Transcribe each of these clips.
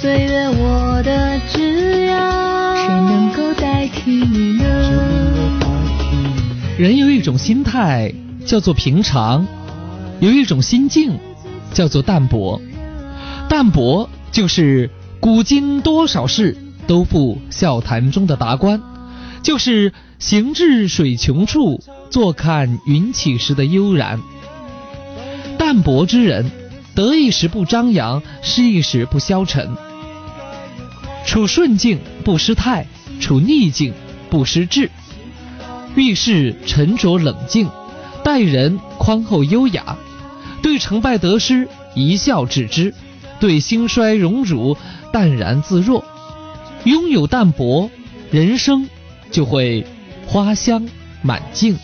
岁月我的枝桠，谁能够代替你呢？人有一种心态叫做平常，有一种心境叫做淡泊。淡泊就是古今多少事都付笑谈中的达观，就是行至水穷处，坐看云起时的悠然。淡泊之人，得意时不张扬，失意时不消沉。处顺境不失态，处逆境不失志。遇事沉着冷静，待人宽厚优雅，对成败得失一笑置之，对兴衰荣辱淡然自若。拥有淡泊，人生就会花香满径。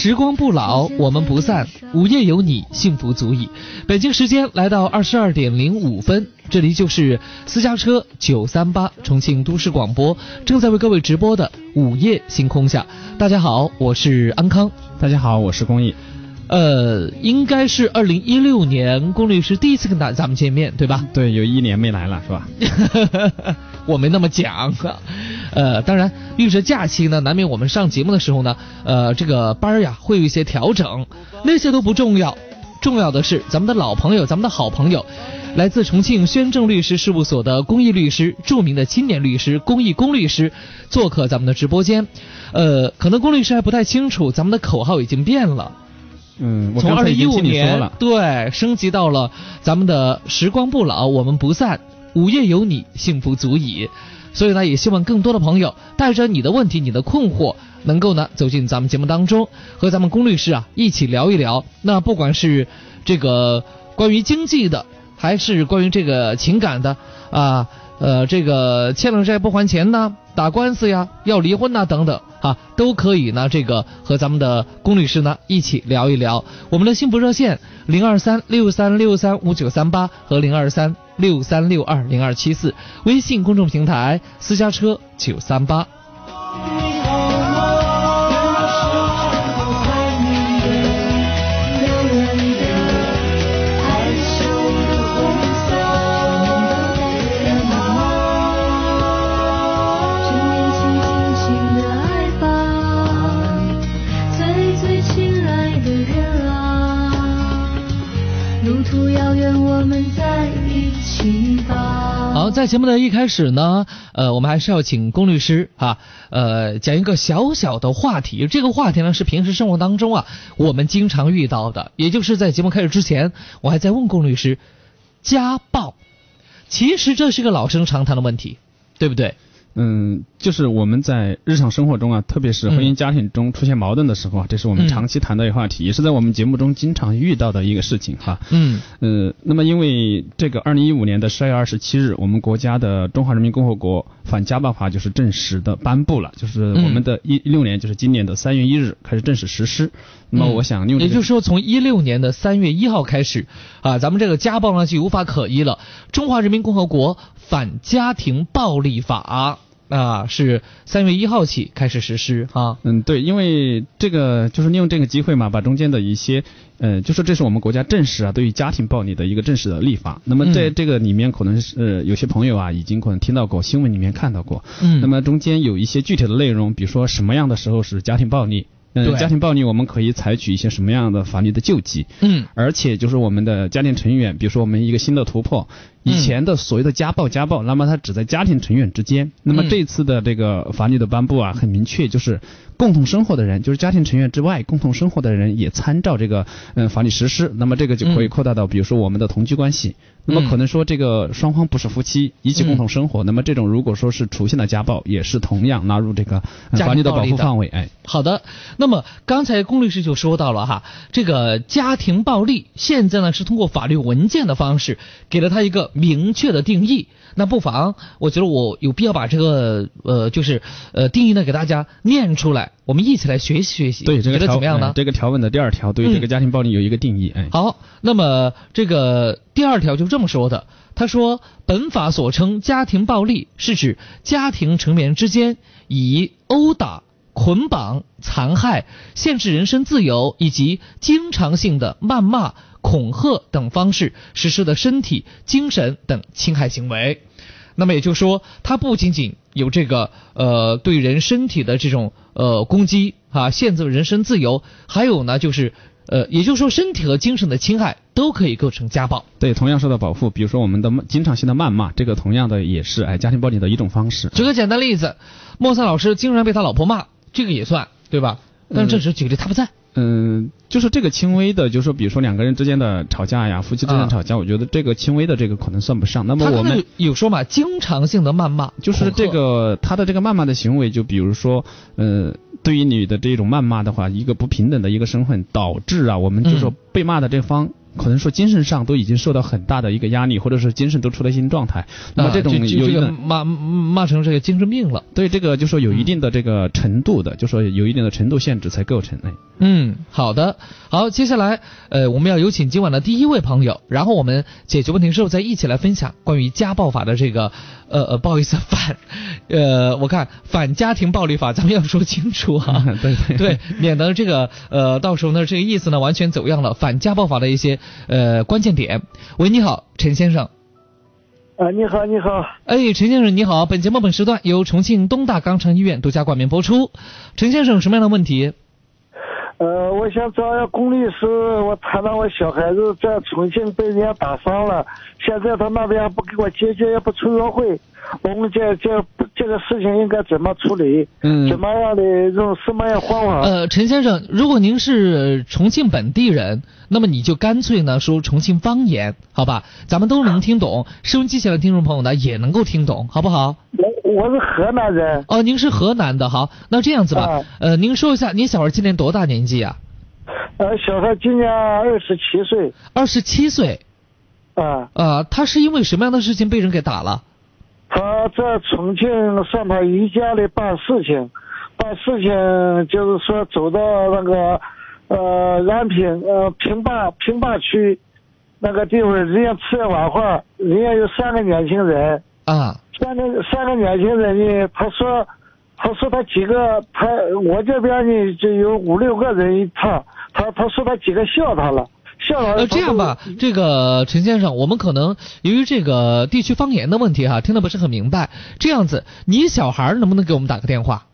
时光不老，我们不散。午夜有你，幸福足矣。北京时间来到二十二点零五分，这里就是私家车九三八重庆都市广播正在为各位直播的午夜星空下。大家好，我是安康。大家好，我是公益。呃，应该是二零一六年龚律师第一次跟大咱们见面，对吧？对，有一年没来了，是吧？我没那么讲，呃，当然，遇着假期呢，难免我们上节目的时候呢，呃，这个班儿呀会有一些调整，那些都不重要，重要的是咱们的老朋友，咱们的好朋友，来自重庆宣正律师事务所的公益律师，著名的青年律师公益龚律师，做客咱们的直播间，呃，可能龚律师还不太清楚，咱们的口号已经变了。嗯，我从二零一五年。对升级到了咱们的时光不老，我们不散，午夜有你，幸福足矣。所以呢，也希望更多的朋友带着你的问题、你的困惑，能够呢走进咱们节目当中，和咱们龚律师啊一起聊一聊。那不管是这个关于经济的，还是关于这个情感的啊，呃，这个欠了债不还钱呐，打官司呀，要离婚呐等等啊，都可以呢，这个和咱们的龚律师呢一起聊一聊。我们的幸福热线零二三六三六三五九三八和零二三六三六二零二七四，微信公众平台私家车九三八。在节目的一开始呢，呃，我们还是要请龚律师啊，呃，讲一个小小的话题。这个话题呢是平时生活当中啊，我们经常遇到的。也就是在节目开始之前，我还在问龚律师，家暴，其实这是个老生常谈的问题，对不对？嗯，就是我们在日常生活中啊，特别是婚姻家庭中出现矛盾的时候啊，这是我嗯们长期谈的一个话题，也是在我们节目中经常遇到的一个事情哈。嗯呃，那么因为这个二零一五年的十二月二十七日，我们国家的《中华人民共和国反家暴法》就是正式的颁布了，就是我们的一一六年，就是今年的三月一日开始正式实施。那么我想用这个嗯也就是说，从一六年的三月一号开始啊，咱们这个家暴呢就无法可依了。中华人民共和国反家庭暴力法啊是三月一号起开始实施啊。嗯，对，因为这个就是利用这个机会嘛，把中间的一些，呃，就说这是我们国家正式啊对于家庭暴力的一个正式的立法。那么在嗯这个里面，可能是、呃、有些朋友啊已经可能听到过，新闻里面看到过。嗯，那么中间有一些具体的内容，比如说什么样的时候是家庭暴力，嗯、家庭暴力我们可以采取一些什么样的法律的救济，嗯。而且就是我们的家庭成员，比如说我们一个新的突破，以前的所谓的家暴家暴，那么它只在家庭成员之间，那么嗯。这次的这个法律的颁布啊，很明确，就是共同生活的人，就是家庭成员之外共同生活的人也参照这个嗯法律实施，那么这个就可以嗯扩大到比如说我们的同居关系，那么嗯可能说这个双方不是夫妻，一起共同生活，那么这种如果说是出现了家暴，也是同样纳入这个法律的保护范围，哎。好的，那么刚才龚律师就说到了哈，这个家庭暴力现在呢是通过法律文件的方式给了他一个明确的定义。那不妨，我觉得我有必要把这个呃，就是呃定义呢给大家念出来，我们一起来学习学习。对，这个觉得怎么样呢？这个条文的第二条对这个家庭暴力有一个定义。哎，好，那么这个第二条就这么说的，他说，本法所称家庭暴力，是指家庭成员之间以殴打。捆绑、残害、限制人身自由以及经常性的谩骂、恐吓等方式实施的身体、精神等侵害行为。那么也就是说，它不仅仅有这个呃对人身体的这种呃攻击啊，限制人身自由，还有呢就是呃，也就是说身体和精神的侵害都可以构成家暴。对，同样受到保护。比如说我们的经常性的谩骂，这个同样的也是哎家庭暴力的一种方式。举个简单例子，莫桑老师经常被他老婆骂。这个也算对吧？但是这时举例他不在。嗯，就是这个轻微的，就是说，比如说两个人之间的吵架呀，夫妻之间吵架，我觉得这个轻微的这个可能算不上。那么我们有说嘛，经常性的谩骂，就是这个他的这个谩骂的行为，就比如说，呃，对于你的这种谩骂的话，一个不平等的一个身份，导致啊，我们就说被骂的这方。可能说精神上都已经受到很大的一个压力，或者是精神都出了一些状态。那么这种有一个骂骂成这个精神病了。对，这个就说有一定的这个程度的，就说有一定的程度限制才构成。哎，嗯，好的，好，接下来呃我们要有请今晚的第一位朋友，然后我们解决问题之后再一起来分享关于家暴法的这个呃呃不好意思反 呃我看反家庭暴力法，咱们要说清楚啊。对对 对，免得这个呃到时候呢这个意思呢完全走样了。反家暴法的一些。呃，关键点。喂，你好，陈先生。啊，你好，你好。哎，陈先生，你好。本节目本时段由重庆东大肛肠医院独家冠名播出。陈先生，什么样的问题？呃，我想找下龚律师，我谈到我小孩子在重庆被人家打伤了，现在他那边不给我解决，也不出约会。我们这这这个事情应该怎么处理？嗯，怎么样的用什么样方法？呃，陈先生，如果您是重庆本地人，那么你就干脆呢说重庆方言，好吧？咱们都能听懂，收音机前的听众朋友呢也能够听懂，好不好？我我是河南人。哦，您是河南的，好，那这样子吧，呃，您说一下，您小孩今年多大年纪啊？呃，小孩今年二十七岁。二十七岁。啊。呃，他是因为什么样的事情被人给打了？他在重庆上他姨家里办事情，办事情就是说走到那个呃安平呃平坝平坝区那个地方，人家吃完晚饭，人家有三个年轻人啊，三个三个年轻人呢，他说他说他几个他我这边呢就有五六个人一趟，他他说他几个笑他了。呃，这样吧，这个陈先生，我们可能由于这个地区方言的问题哈，听得不是很明白。这样子，你小孩能不能给我们打个电话？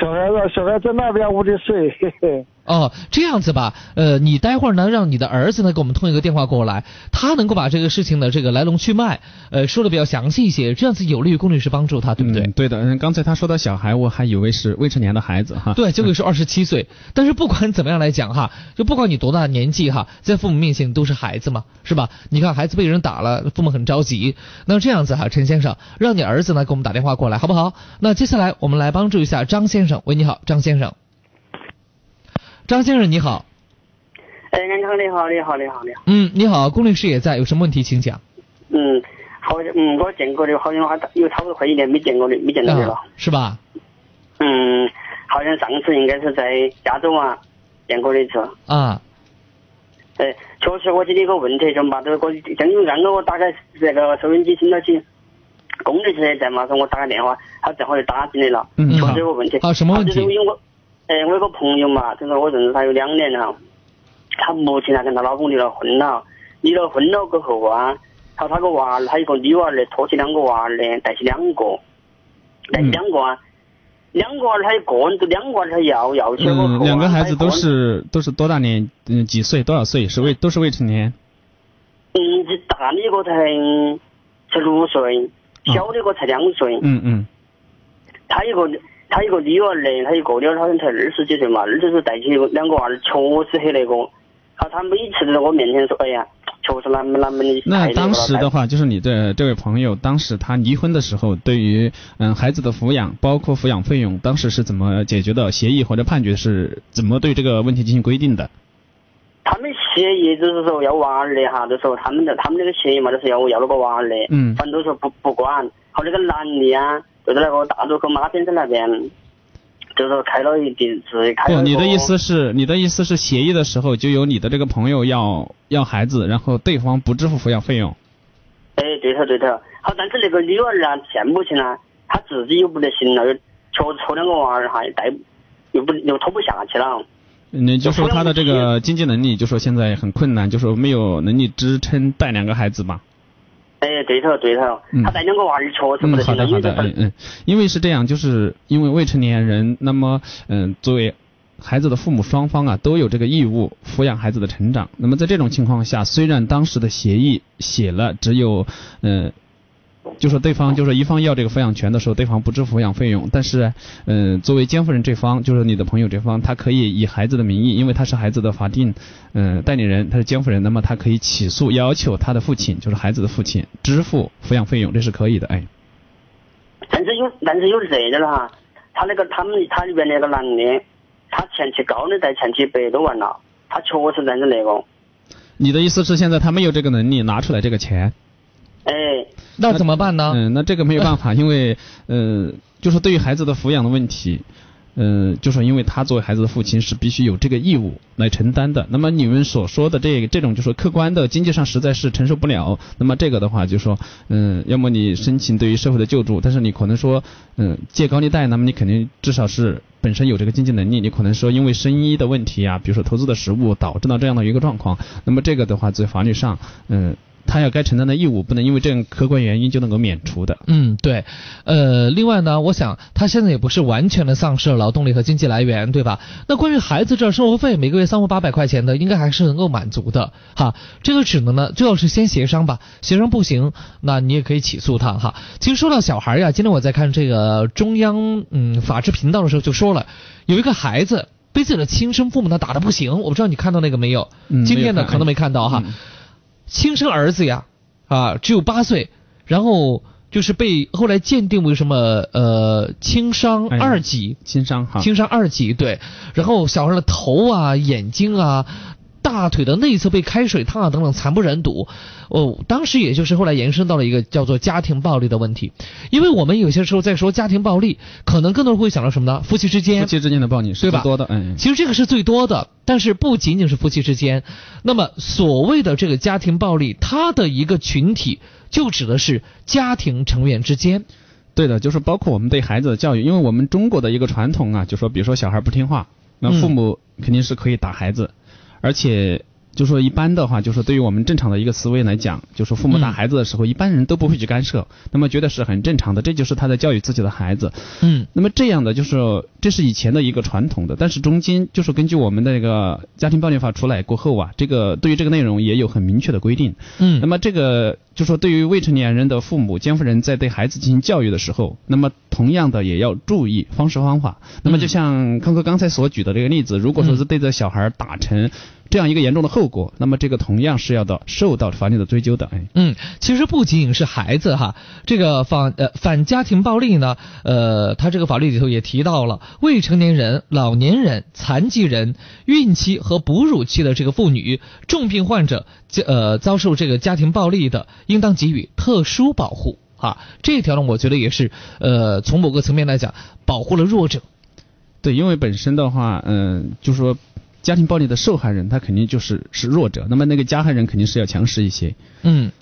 小孩子，小孩在那边屋里睡。嘿嘿。哦，这样子吧，呃，你待会儿呢，让你的儿子呢给我们通一个电话过来，他能够把这个事情的这个来龙去脉，呃，说的比较详细一些，这样子有利于龚律师帮助他，对不对？对的，嗯，刚才他说到小孩，我还以为是未成年的孩子哈。对，结果是二十七岁，但是不管怎么样来讲哈，就不管你多大年纪哈，在父母面前都是孩子嘛，是吧？你看孩子被人打了，父母很着急，那这样子哈，陈先生，让你儿子呢给我们打电话过来，好不好？那接下来我们来帮助一下张先生，喂，你好，张先生。张先生你好，哎，你好，你好，你好，你好，你好。嗯，你好，龚律师也在，有什么问题请讲。嗯，好，嗯，我见过的，好像还有差不多快一年没见过的，没见到你了，是吧？嗯，好像上次应该是在加州啊见过的一次。啊。对，确实，我今天有个问题，就嘛，这个刚刚刚我打开这个收音机听到起，龚律师也在嘛，说我打个电话，他正好就打进来了。嗯确实有个问题。好，什么问题？哎，我有个朋友嘛，就是我认识他有两年了，他目前还跟他老公离了婚了，离了婚了过后啊，他他个娃儿，他一个女娃儿的，托起两个娃儿的，带起两个，带起两个啊，两个娃儿他一个人都两个娃儿他要要起嗯，两个孩子都是都是多大年？嗯，几岁？多少岁？是未都是未成年？嗯，这大的一个才才六岁，小的一个才两岁。嗯嗯。他一个。他一个女儿嘞，他一个女儿好像才二十几岁嘛，二十岁带起两个娃儿，确实很那个。好他每次都在我面前说，哎呀，确实那么那么的。那当时的话，就是你的这位朋友，当时他离婚的时候，对于嗯孩子的抚养，包括抚养费用，当时是怎么解决的？协议或者判决是怎么对这个问题进行规定的？他们协议就是说要娃儿的哈，就说他们的他们那个协议嘛，就是要我要那个娃儿的，嗯反正都说不不管。好那个男的啊，就在那个大渡口马先生那边，就是开了一地自己开了不，你的意思是，你的意思是协议的时候就有你的这个朋友要要孩子，然后对方不支付抚养费用。哎，对头对头。好，但是那个女儿啊，现目前呢，她自己又不得行了，又确实拖两个娃儿哈，又带又不又拖不下去了。你就说他的这个经济能力，就说现在很困难，就说没有能力支撑带两个孩子吧。哎，对头对头，嗯她带两个娃儿确实不行了，好的好的，嗯嗯，因为是这样，就是因为未成年人，那么嗯，作为孩子的父母双方啊，都有这个义务抚养孩子的成长。那么在这种情况下，虽然当时的协议写了只有嗯。就说对方就是一方要这个抚养权的时候，对方不支付抚养费用，但是，嗯、作为监护人这方，就是你的朋友这方，他可以以孩子的名义，因为他是孩子的法定，嗯、代理人，他是监护人，那么他可以起诉，要求他的父亲，就是孩子的父亲支付抚养费用，这是可以的，哎。但是有但是有这点了哈，他那个他们他里边那个男的，他前期高利贷前期一百多万了，他确实这样子那个，你的意思是现在他没有这个能力拿出来这个钱？哎，那怎么办呢？嗯，那这个没有办法，因为呃，就是对于孩子的抚养的问题，呃，就是因为他作为孩子的父亲是必须有这个义务来承担的。那么你们所说的这个这种就说客观的经济上实在是承受不了，那么这个的话就说，嗯、要么你申请对于社会的救助，但是你可能说，嗯、借高利贷，那么你肯定至少是本身有这个经济能力，你可能说因为生意的问题啊，比如说投资的失误导致到这样的一个状况，那么这个的话在法律上，嗯、他要该承担的义务，不能因为这样客观原因就能够免除的。嗯，对，呃，另外呢，我想他现在也不是完全的丧失了劳动力和经济来源，对吧？那关于孩子这生活费每个月三五八百块钱的，应该还是能够满足的，哈。这个只能呢，最好是先协商吧，协商不行，那你也可以起诉他，哈。其实说到小孩呀，今天我在看这个中央嗯法制频道的时候就说了，有一个孩子被自己的亲生父母呢打的不行，我不知道你看到那个没有？嗯今天呢可能没看到哈。嗯亲生儿子呀，啊，只有八岁，然后就是被后来鉴定为什么呃轻伤哎二级，轻伤哈，轻伤二级对，然后小孩的头啊、眼睛啊、大腿的内侧被开水烫啊等等惨不忍睹。哦，当时也就是后来延伸到了一个叫做家庭暴力的问题，因为我们有些时候在说家庭暴力，可能更多人会想到什么呢？夫妻之间夫妻之间的暴力是吧最多的，嗯，其实这个是最多的，但是不仅仅是夫妻之间。那么所谓的这个家庭暴力，它的一个群体就指的是家庭成员之间。对的，就是包括我们对孩子的教育，因为我们中国的一个传统啊，就说比如说小孩不听话，那嗯父母肯定是可以打孩子，而且就说一般的话，就说对于我们正常的一个思维来讲，就说父母打嗯孩子的时候，一般人都不会去干涉，那么觉得是很正常的，这就是他在教育自己的孩子。嗯那么这样的就是这是以前的一个传统的，但是中间就是根据我们的那个家庭暴力法出来过后啊，这个对于这个内容也有很明确的规定。嗯那么这个就说对于未成年人的父母监护人在对孩子进行教育的时候，那么同样的也要注意方式方法。那么就像康哥刚才所举的这个例子，如果说是对着小孩打成这样一个严重的后果，那么这个同样是要到受到法律的追究的。哎，嗯，其实不仅仅是孩子哈，这个反呃反家庭暴力呢，呃，它这个法律里头也提到了未成年人、老年人、残疾人、孕期和哺乳期的这个妇女、重病患者，这呃遭受这个家庭暴力的，应当给予特殊保护啊。这条呢，我觉得也是呃从某个层面来讲，保护了弱者。对，因为本身的话，嗯、就说家庭暴力的受害人他肯定就是是弱者，那么那个加害人肯定是要强势一些。嗯，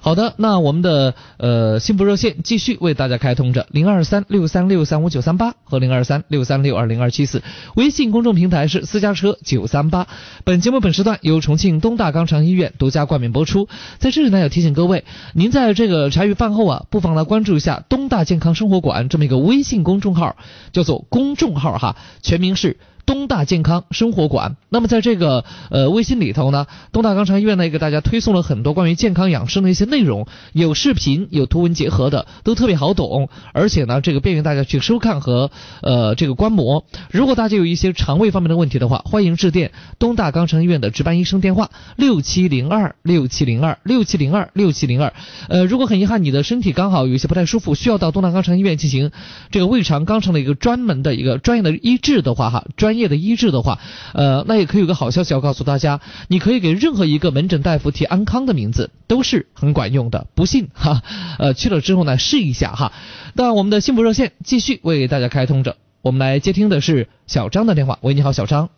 好的，那我们的呃幸福热线继续为大家开通着零二三六三六三五九三八和零二三六三六二零二七四，微信公众平台是私家车九三八。本节目本时段由重庆东大肛肠医院独家冠名播出。在这里呢，要提醒各位，您在这个茶余饭后啊，不妨来关注一下东大健康生活馆这么一个微信公众号，叫做公众号哈，全名是。东大健康生活馆。那么在这个呃微信里头呢，东大肛肠医院呢也给大家推送了很多关于健康养生的一些内容，有视频，有图文结合的，都特别好懂，而且呢这个便于大家去收看和呃这个观摩。如果大家有一些肠胃方面的问题的话，欢迎致电东大肛肠医院的值班医生电话六七零二六七零二六七零二六七零二。呃，如果很遗憾你的身体刚好有一些不太舒服，需要到东大肛肠医院进行这个胃肠肛肠的一个专门的一个专业的医治的话哈，专业。业的医治的话，呃，那也可以有个好消息要告诉大家，你可以给任何一个门诊大夫提安康的名字，都是很管用的。不信哈，呃，去了之后呢，试一下哈。那我们的幸福热线继续为大家开通着，我们来接听的是小张的电话。喂，你好，小张。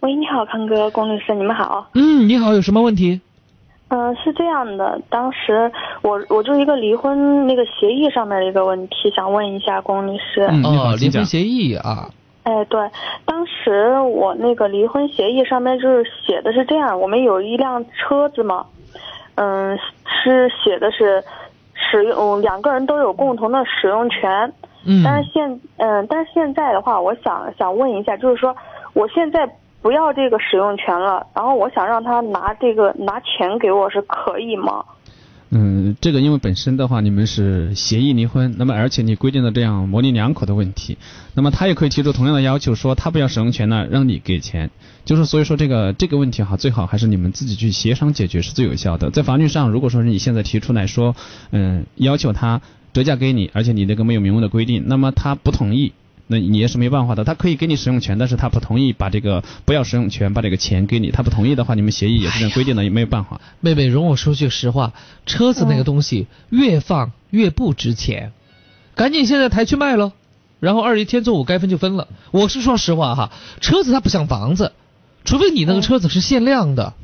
喂，你好，康哥，龚律师，你们好。嗯，你好，有什么问题？嗯、是这样的，当时我我就一个离婚那个协议上面的一个问题，想问一下龚律师。嗯你好哦，离婚协议啊，哎，对，当时我那个离婚协议上面就是写的是这样，我们有一辆车子嘛，嗯，是写的是使用两个人都有共同的使用权，嗯，但是现嗯，但是现在的话，我想想问一下，就是说我现在不要这个使用权了，然后我想让他拿这个拿钱给我，是可以吗？嗯，这个因为本身的话，你们是协议离婚，那么而且你规定的这样模棱两可的问题，那么他也可以提出同样的要求，说他不要使用权呢，让你给钱。就是所以说这个这个问题哈，最好还是你们自己去协商解决是最有效的。在法律上，如果说是你现在提出来说，嗯，要求他折价给你，而且你那个没有明文的规定，那么他不同意。那你也是没办法的，他可以给你使用权，但是他不同意把这个不要使用权，把这个钱给你，他不同意的话，你们协议也是这样规定的，也没有办法。妹妹，容我说句实话，车子那个东西越放越不值钱，赶紧现在抬去卖了，然后二一天作五该分就分了。我是说实话哈，车子它不像房子，除非你那个车子是限量的，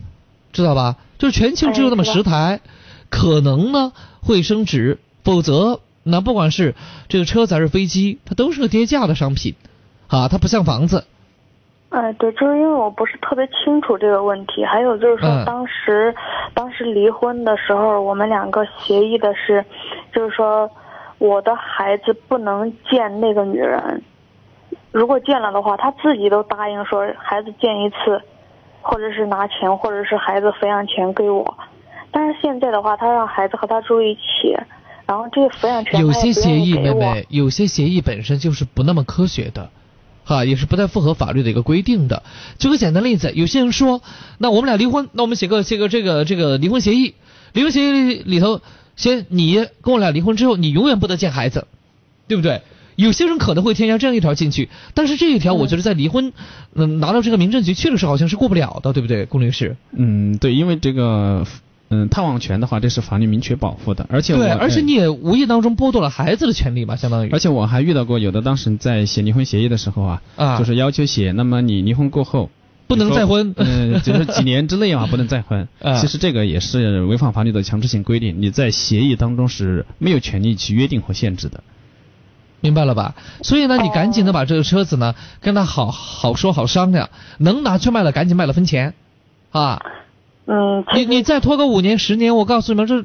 知道吧？就是全球只有那么十台，可能呢会升值，否则那不管是这个车子还是飞机，它都是个跌价的商品，啊，它不像房子。哎，对，就是因为我不是特别清楚这个问题，还有就是说嗯当时、当时离婚的时候，我们两个协议的是，就是说我的孩子不能见那个女人，如果见了的话，他自己都答应说孩子见一次，或者是拿钱，或者是孩子抚养权给我。但是现在的话，他让孩子和他住一起，然后这个抚养权有些协议。妹妹，有些协议本身就是不那么科学的，哈，也是不太符合法律的一个规定的。举个简单例子，有些人说，那我们俩离婚，那我们写个写个这个这个离婚协议，离婚协议里头，先你跟我俩离婚之后，你永远不得见孩子，对不对？有些人可能会添加这样一条进去，但是这一条我觉得在离婚，嗯，拿到这个民政局去的时候好像是过不了的，对不对，龚律师？嗯，对，因为这个嗯探望权的话，这是法律明确保护的，而且对，而且哎你也无意当中剥夺了孩子的权利吧，相当于而且我还遇到过有的当事人在写离婚协议的时候啊，啊就是要求写，那么你离婚过后。不能再婚嗯，就是几年之内啊，不能再婚。啊其实这个也是违反法律的强制性规定，你在协议当中是没有权利去约定和限制的。明白了吧？所以呢，你赶紧的把这个车子呢跟他好好说好商量，能拿去卖了赶紧卖了分钱，啊！嗯，你你再拖个五年十年，我告诉你们，这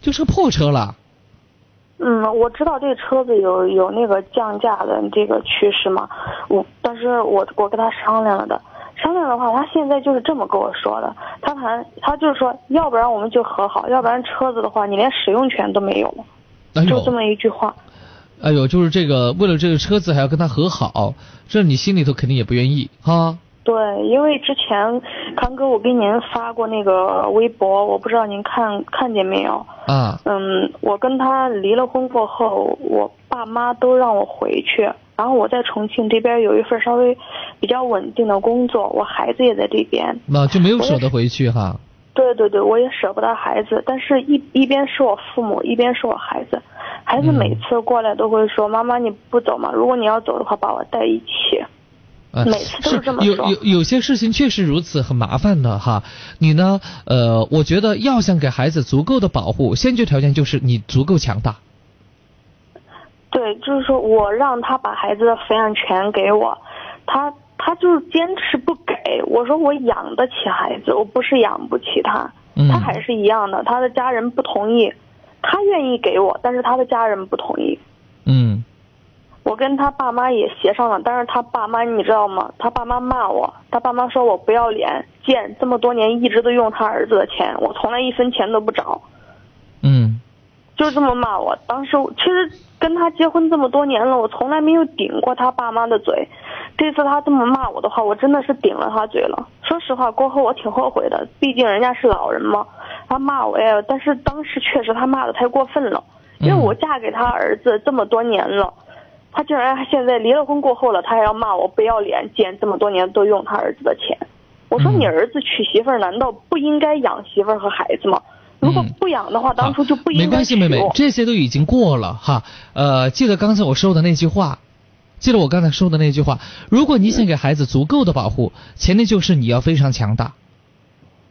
就是个破车了。嗯，我知道这车子有有那个降价的这个趋势嘛，我但是我我跟他商量了的，商量的话，他现在就是这么跟我说的，他谈他就是说，要不然我们就和好，要不然车子的话，你连使用权都没有了，哎，就这么一句话。哎呦，就是这个，为了这个车子还要跟他和好，这你心里头肯定也不愿意哈。对，因为之前康哥我给您发过那个微博，我不知道您看看见没有？啊，嗯，我跟他离了婚过后，我爸妈都让我回去，然后我在重庆这边有一份稍微比较稳定的工作，我孩子也在这边。那就没有舍得回去哈。对对对，我也舍不得孩子，但是一一边是我父母，一边是我孩子。孩子嗯每次过来都会说：“妈妈，你不走吗？如果你要走的话，把我带一起。”啊，每次都是这么说有有有些事情确实如此，很麻烦的哈。你呢，呃，我觉得要想给孩子足够的保护，先决条件就是你足够强大。对，就是说我让他把孩子的抚养权给我，他他就是坚持不给。我说我养得起孩子，我不是养不起他。嗯他还是一样的，他的家人不同意，他愿意给我，但是他的家人不同意。嗯我跟他爸妈也协商了，但是他爸妈你知道吗？他爸妈骂我，他爸妈说我不要脸，贱，这么多年一直都用他儿子的钱，我从来一分钱都不找。嗯就这么骂我。当时其实跟他结婚这么多年了，我从来没有顶过他爸妈的嘴。这次他这么骂我的话，我真的是顶了他嘴了。说实话，过后我挺后悔的，毕竟人家是老人嘛。他骂我呀，但是当时确实他骂的太过分了，因为我嫁给他儿子这么多年了，他竟然现在离了婚过后了，他还要骂我不要脸，捡这么多年都用他儿子的钱。我说嗯你儿子娶媳妇儿，难道不应该养媳妇儿和孩子吗？如果嗯不养的话，当初就不应该没关系，妹妹，这些都已经过了哈。呃，记得刚才我说的那句话，记得我刚才说的那句话。如果你想给孩子足够的保护，前提就是你要非常强大，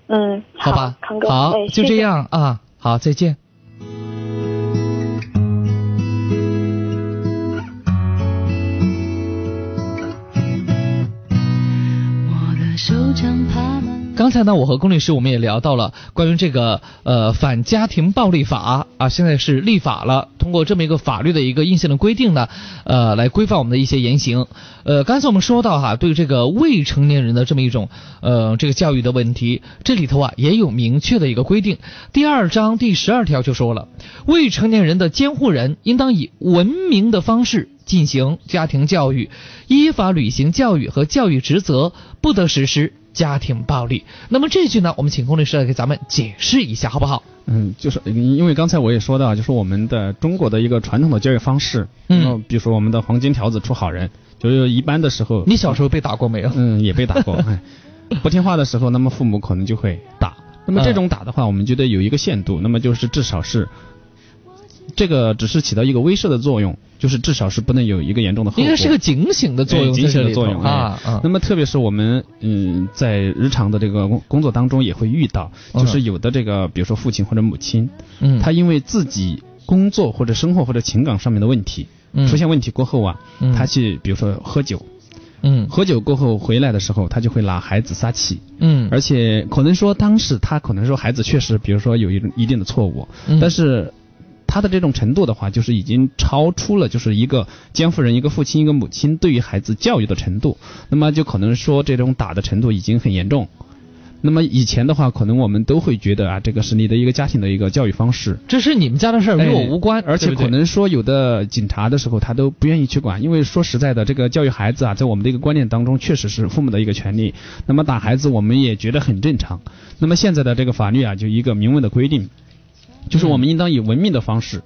嗯，好吧？康哥，好哎，就这。样啊。好，再见。刚才呢，我和龚律师我们也聊到了关于这个呃反家庭暴力法啊，现在是立法了，通过这么一个法律的一个硬性的规定呢，呃，来规范我们的一些言行。呃，刚才我们说到哈，对这个未成年人的这么一种呃这个教育的问题，这里头啊也有明确的一个规定。第二章第十二条就说了，未成年人的监护人应当以文明的方式进行家庭教育，依法履行教育和教育职责，不得实施家庭暴力。那么这句呢，我们请龚律师来给咱们解释一下，好不好？嗯，就是因为刚才我也说到，就是我们的中国的一个传统的教育方式，嗯比如说我们的黄金条子出好人，就是一般的时候，你小时候被打过没有？嗯也被打过，哎，不听话的时候，那么父母可能就会打。那么这种打的话，我们觉得有一个限度，那么就是至少是这个只是起到一个威慑的作用，就是至少是不能有一个严重的后果。应该是个警醒的作用哎警醒的作用啊那么特别是我们嗯在日常的这个工工作当中也会遇到，就是有的这个比如说父亲或者母亲，嗯，他因为自己工作或者生活或者情感上面的问题嗯。出现问题过后啊，嗯。他去比如说喝酒，嗯。喝酒过后回来的时候，他就会拿孩子撒气，嗯，而且可能说当时他可能说孩子确实比如说有一一定的错误，嗯。但是。他的这种程度的话，就是已经超出了就是一个监护人、一个父亲、一个母亲对于孩子教育的程度，那么就可能说这种打的程度已经很严重。那么以前的话，可能我们都会觉得啊，这个是你的一个家庭的一个教育方式，这是你们家的事儿，与我无关，而且可能说有的警察的时候，他都不愿意去管，因为说实在的，这个教育孩子啊，在我们的一个观念当中，确实是父母的一个权利。那么打孩子，我们也觉得很正常。那么现在的这个法律啊，就一个明文的规定，就是我们应当以文明的方式。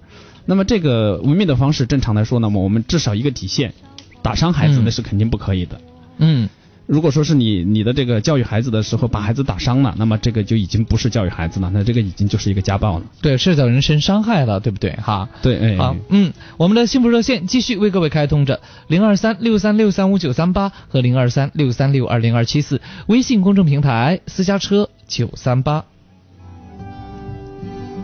那么这个文明的方式，正常来说那么，我们至少一个底线，打伤孩子嗯那是肯定不可以的。嗯如果说是你你的这个教育孩子的时候把孩子打伤了，那么这个就已经不是教育孩子了，那这个已经就是一个家暴了。对，涉及到人身伤害了，对不对？哈。对，哎，好，嗯，我们的幸福热线继续为各位开通着零二三六三六三五九三八和零二三六三六二零二七四微信公众平台私家车九三八。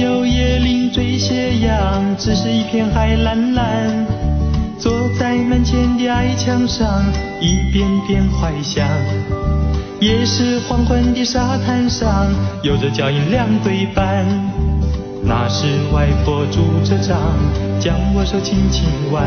没有椰林缀斜阳，只是一片海蓝蓝。坐在门前的矮墙上，一遍遍怀想。也是黄昏的沙滩上，有着脚印两对半。那是外婆拄着杖，将我手轻轻挽。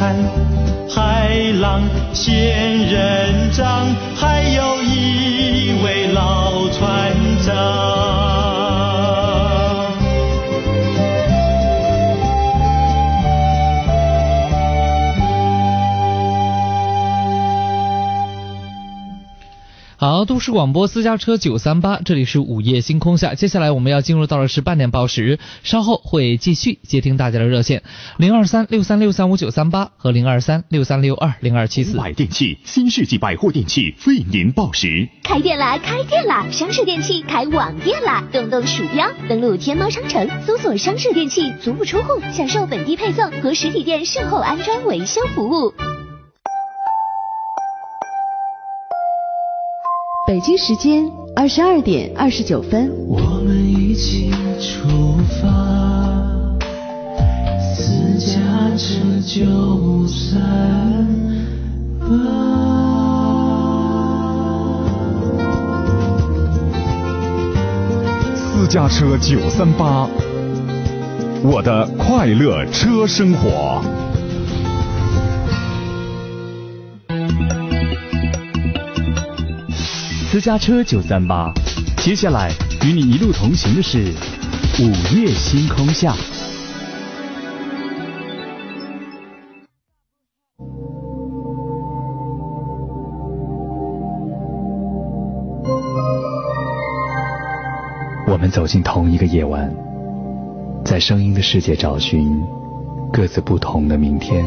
海浪、仙人掌，还有一都市广播私家车九三八，这里是午夜星空下。接下来我们要进入到的是半点报时，稍后会继续接听大家的热线零二三六三六三五九三八和零二三六三六二零二七四。百电器新世纪百货电器为您报时。开店啦！开店啦！商事电器开网店啦！动动鼠标，登录天猫商城，搜索商事电器，足不出户，享受本地配送和实体店售后安装维修服务。北京时间二十二点二十九分。我们一起出发，私家车九三八。私家车九三八，我的快乐车生活。私家车九三八，接下来与你一路同行的是午夜星空下。我们走进同一个夜晚，在声音的世界找寻各自不同的明天。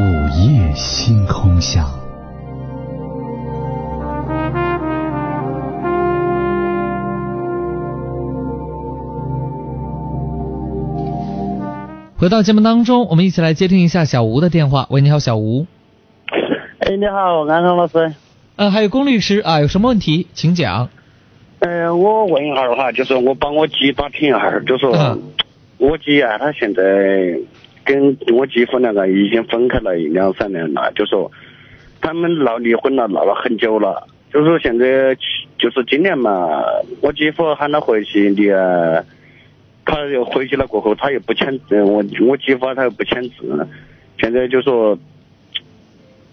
午夜星空下。回到节目当中，我们一起来接听一下小吴的电话。喂，你好，小吴。哎，你好，安康老师。呃，还有龚律师啊，有什么问题请讲。呃，我问一下的话，就是我帮我姐打听一下，就说、嗯我姐啊，她现在跟我姐夫两个已经分开了两三年了，就说他们闹离婚了，闹了很久了。就是现在就是今年嘛，我姐夫喊他回去的，他又回去了过后，他又不签字，我我姐夫他又不签字，现在就说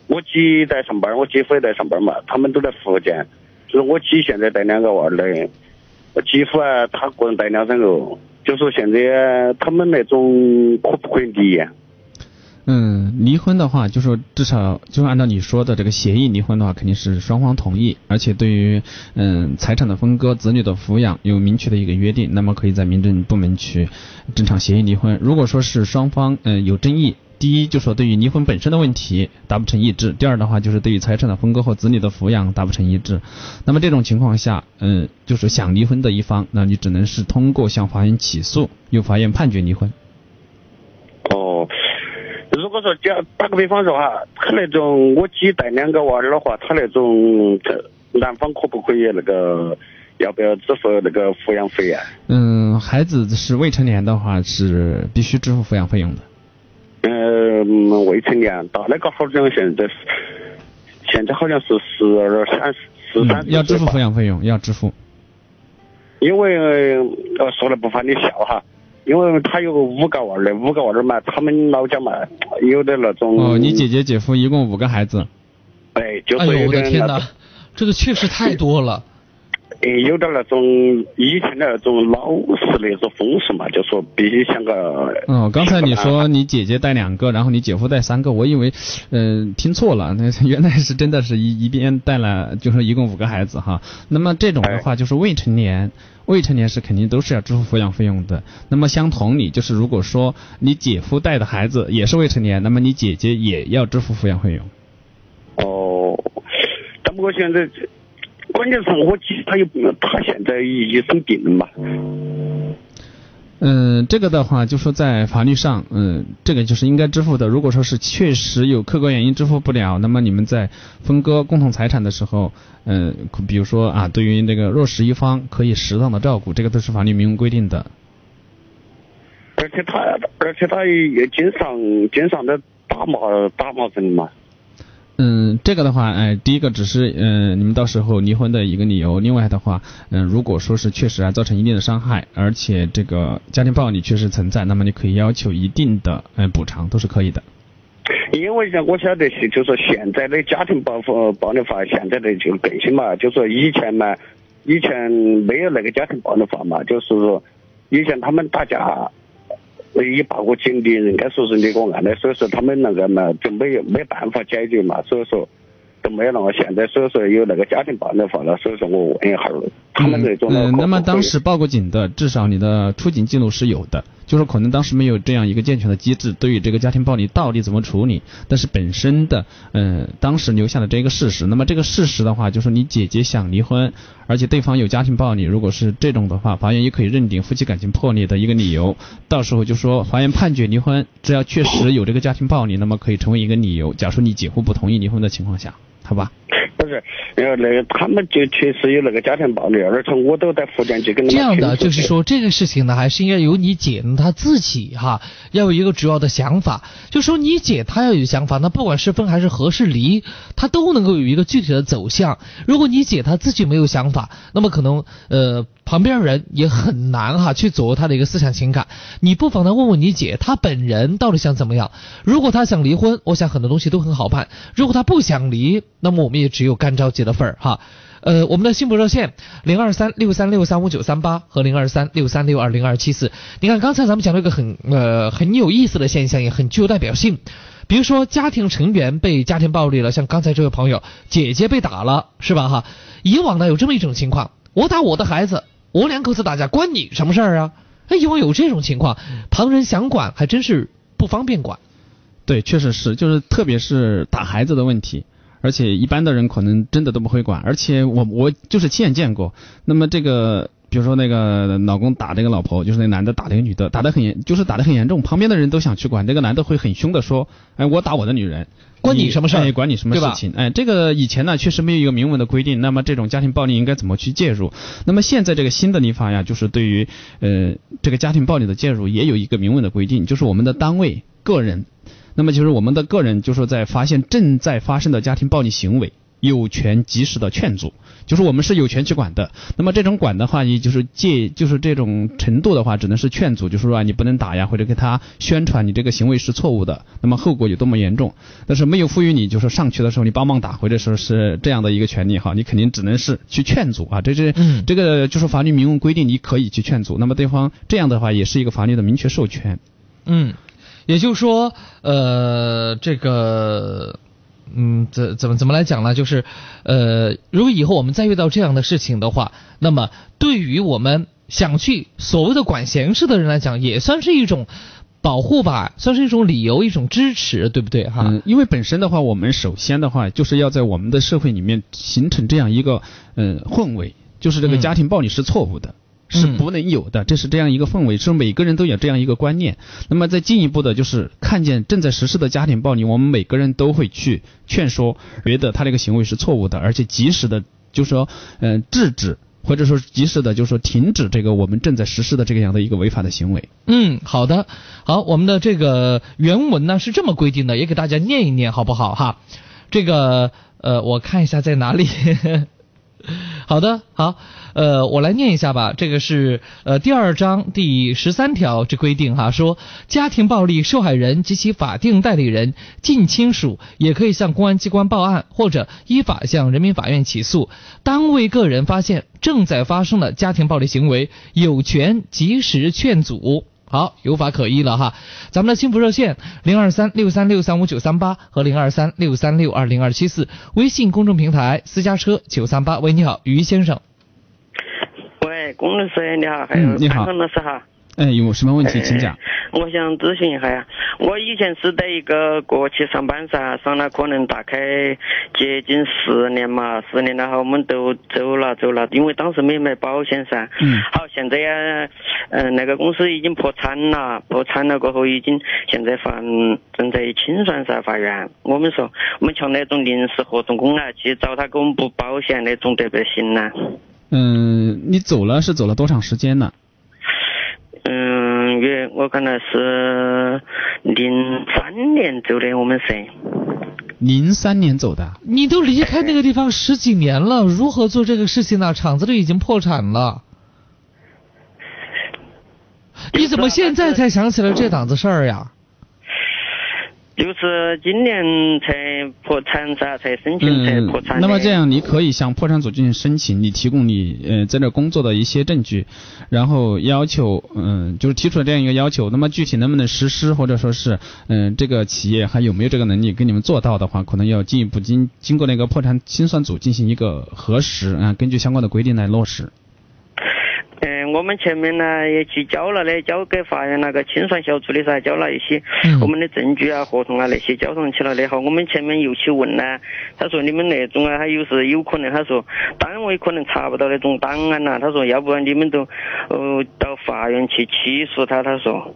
我姐在上班，我姐夫也在上班嘛，他们都在福建。就是我姐现在带两个娃儿，我姐夫啊，他个人带两三个，就说现在他们那种可不可以离呀？嗯，离婚的话，就说至少就按照你说的这个协议离婚的话，肯定是双方同意，而且对于嗯财产的分割、子女的抚养有明确的一个约定，那么可以在民政部门去正常协议离婚。如果说是双方嗯有争议，第一就说对于离婚本身的问题达不成一致，第二的话就是对于财产的分割和子女的抚养达不成一致。那么这种情况下，嗯，就是想离婚的一方，那你只能是通过向法院起诉，由法院判决离婚。哦，如果说假打个比方说哈，他那种我姐带两个娃儿的话，他那种男方可不可以那个要不要支付那个抚养费啊？嗯，孩子是未成年的话是必须支付抚养费用的。嗯，未成年，大那个好像现在是现在好像是十二三十三、嗯，要支付抚养费用，要支付。因为呃说了不怕你笑哈，因为他有五个娃儿的，五个娃儿嘛，他们老家嘛有的那种。哦，你姐姐姐夫一共五个孩子。哎，就是有点的天哪，这个确实太多了。呃，有点那种以前的那种老式那种风俗嘛，就说必须像个。哦，刚才你说你姐姐带两个，然后你姐夫带三个，我以为，嗯、听错了，那原来是真的是一一边带了，就是一共五个孩子哈。那么这种的话就是未成年，未成年是肯定都是要支付抚养费用的。那么相同理，就是如果说你姐夫带的孩子也是未成年，那么你姐姐也要支付抚养费用。哦，但不过现在这关键是我姐她又她现在已生病了嘛。嗯，这个的话，就说在法律上，嗯，这个就是应该支付的。如果说是确实有客观原因支付不了，那么你们在分割共同财产的时候，嗯，比如说啊，对于那个弱势一方可以适当的照顾，这个都是法律明文规定的。而且他，而且他也经常经常的打骂打骂人嘛。嗯，这个的话，哎，第一个只是嗯，你们到时候离婚的一个理由。另外的话，嗯，如果说是确实啊造成一定的伤害，而且这个家庭暴力确实存在，那么你可以要求一定的嗯补偿，都是可以的。因为像我晓得是，就说现在的家庭暴暴暴力法，现在的就更新嘛，就说以前嘛，以前没有那个家庭暴力法嘛，就是说以前他们打架。也报过警的，人家说是你给我按的，所以说他们那个嘛就没有没办法解决嘛，所以说都没有那么现在，所以说有那个家庭暴力法了，所以说我问一下他们这种嗯，那么当时报过警的，至少你的出警记录是有的，就是可能当时没有这样一个健全的机制，对于这个家庭暴力到底怎么处理，但是本身的嗯当时留下的这个事实，那么这个事实的话，就是你姐姐想离婚，而且对方有家庭暴力，如果是这种的话，法院也可以认定夫妻感情破裂的一个理由，到时候就说法院判决离婚，只要确实有这个家庭暴力，那么可以成为一个理由。假如你姐夫不同意离婚的情况下，好吧？不是，呃，那个他们就确实有那个家庭暴力，而且我都在福建去跟他们这样的就是说，这个事情呢，还是应该由你姐呢她自己哈，要有一个主要的想法。就说你姐她要有想法，那不管是分还是合是离，她都能够有一个具体的走向。如果你姐她自己没有想法，那么可能呃旁边人也很难哈去左右他的一个思想情感。你不妨呢问问你姐，她本人到底想怎么样？如果她想离婚，我想很多东西都很好办；如果她不想离，那么我们也只有干着急的份儿哈。呃，我们的幸福热线零二三六三六三五九三八和零二三六三六二零二七四。你看，刚才咱们讲了一个很呃很有意思的现象，也很具有代表性。比如说，家庭成员被家庭暴力了，像刚才这位朋友，姐姐被打了，是吧？哈，以往呢有这么一种情况，我打我的孩子，我两口子打架，关你什么事儿啊？哎，以往有这种情况，旁人想管还真是不方便管。对，确实是，就是特别是打孩子的问题，而且一般的人可能真的都不会管，而且我我就是亲眼见过。那么这个，比如说那个老公打这个老婆，就是那男的打这个女的，打得很严，就是打得很严重，旁边的人都想去管，这个男的会很凶的说，哎，我打我的女人。关你什么事儿哎管你什么事情？哎，这个以前呢确实没有一个明文的规定，那么这种家庭暴力应该怎么去介入？那么现在这个新的立法呀，就是对于呃这个家庭暴力的介入也有一个明文的规定，就是我们的单位、个人，那么就是我们的个人，就是说在发现正在发生的家庭暴力行为，有权及时的劝阻，就是我们是有权去管的。那么这种管的话，也就是借，就是这种程度的话，只能是劝阻，就是说啊，你不能打呀，或者给他宣传你这个行为是错误的，那么后果有多么严重。但是没有赋予你，就是上去的时候你帮忙打，或者说是这样的一个权利哈，你肯定只能是去劝阻啊，这是、嗯这个就是法律明文规定你可以去劝阻，那么对方这样的话也是一个法律的明确授权。嗯，也就是说，呃，这个，嗯，怎怎么怎么来讲呢？就是，呃，如果以后我们再遇到这样的事情的话，那么对于我们想去所谓的管闲事的人来讲，也算是一种保护吧，算是一种理由，一种支持，对不对哈？嗯，因为本身的话，我们首先的话就是要在我们的社会里面形成这样一个嗯氛围，就是这个嗯家庭暴力是错误的。是嗯不能有的，这是这样一个氛围，是每个人都有这样一个观念。那么再进一步的，就是看见正在实施的家庭暴力，我们每个人都会去劝说，觉得他这个行为是错误的，而且及时的，就是说，嗯、制止，或者说及时的，就是说停止这个我们正在实施的这个样的一个违法的行为。嗯，好的，好，我们的这个原文呢是这么规定的，也给大家念一念，好不好哈？这个呃，我看一下在哪里。好的，好，呃，我来念一下吧。这个是呃第二章第十三条之规定哈，说家庭暴力受害人及其法定代理人、近亲属也可以向公安机关报案，或者依法向人民法院起诉。单位个人发现正在发生的家庭暴力行为，有权及时劝阻。好，有法可依了哈。咱们的幸福热线零二三六三六三五九三八和零二三六三六二零二七四，微信公众平台私家车九三八。喂，你好，于先生。喂，龚律师你好，还有嗯你好潘老师哈。哎，有什么问题请讲。我想咨询一下呀，我以前是在一个国企上班噻，上了可能大概接近十年嘛，十年了后我们都走了走了，因为当时没买保险噻。嗯。好，现在呀，嗯、那个公司已经破产了，破产了过后已经现在法嗯正在清算噻，法院。我们说我们像那种临时合同工啊，去找他给我们补保险那种得不得行呢？嗯，你走了是走了多长时间呢？嗯，也我看来是零三年走的，我们是。零三年走的。你都离开那个地方十几年了，如何做这个事情呢？厂子都已经破产了，你怎么现在才想起来这档子事儿呀？就是今年才破产噻，才申请才破产那么这样，你可以向破产组进行申请，你提供你呃在这工作的一些证据，然后要求嗯、就是提出了这样一个要求。那么具体能不能实施，或者说是嗯、这个企业还有没有这个能力给你们做到的话，可能要进一步经经过那个破产清算组进行一个核实啊、根据相关的规定来落实。嗯，我们前面呢也去交了的，交给法院那个清算小组的噻，交了一些嗯我们的证据啊、合同啊那些交上去了的。好，我们前面又去问呢，他说你们那种啊，他有时有可能，他说单位可能查不到那种档案呐、他说要不然你们都呃到法院去起诉他，他说。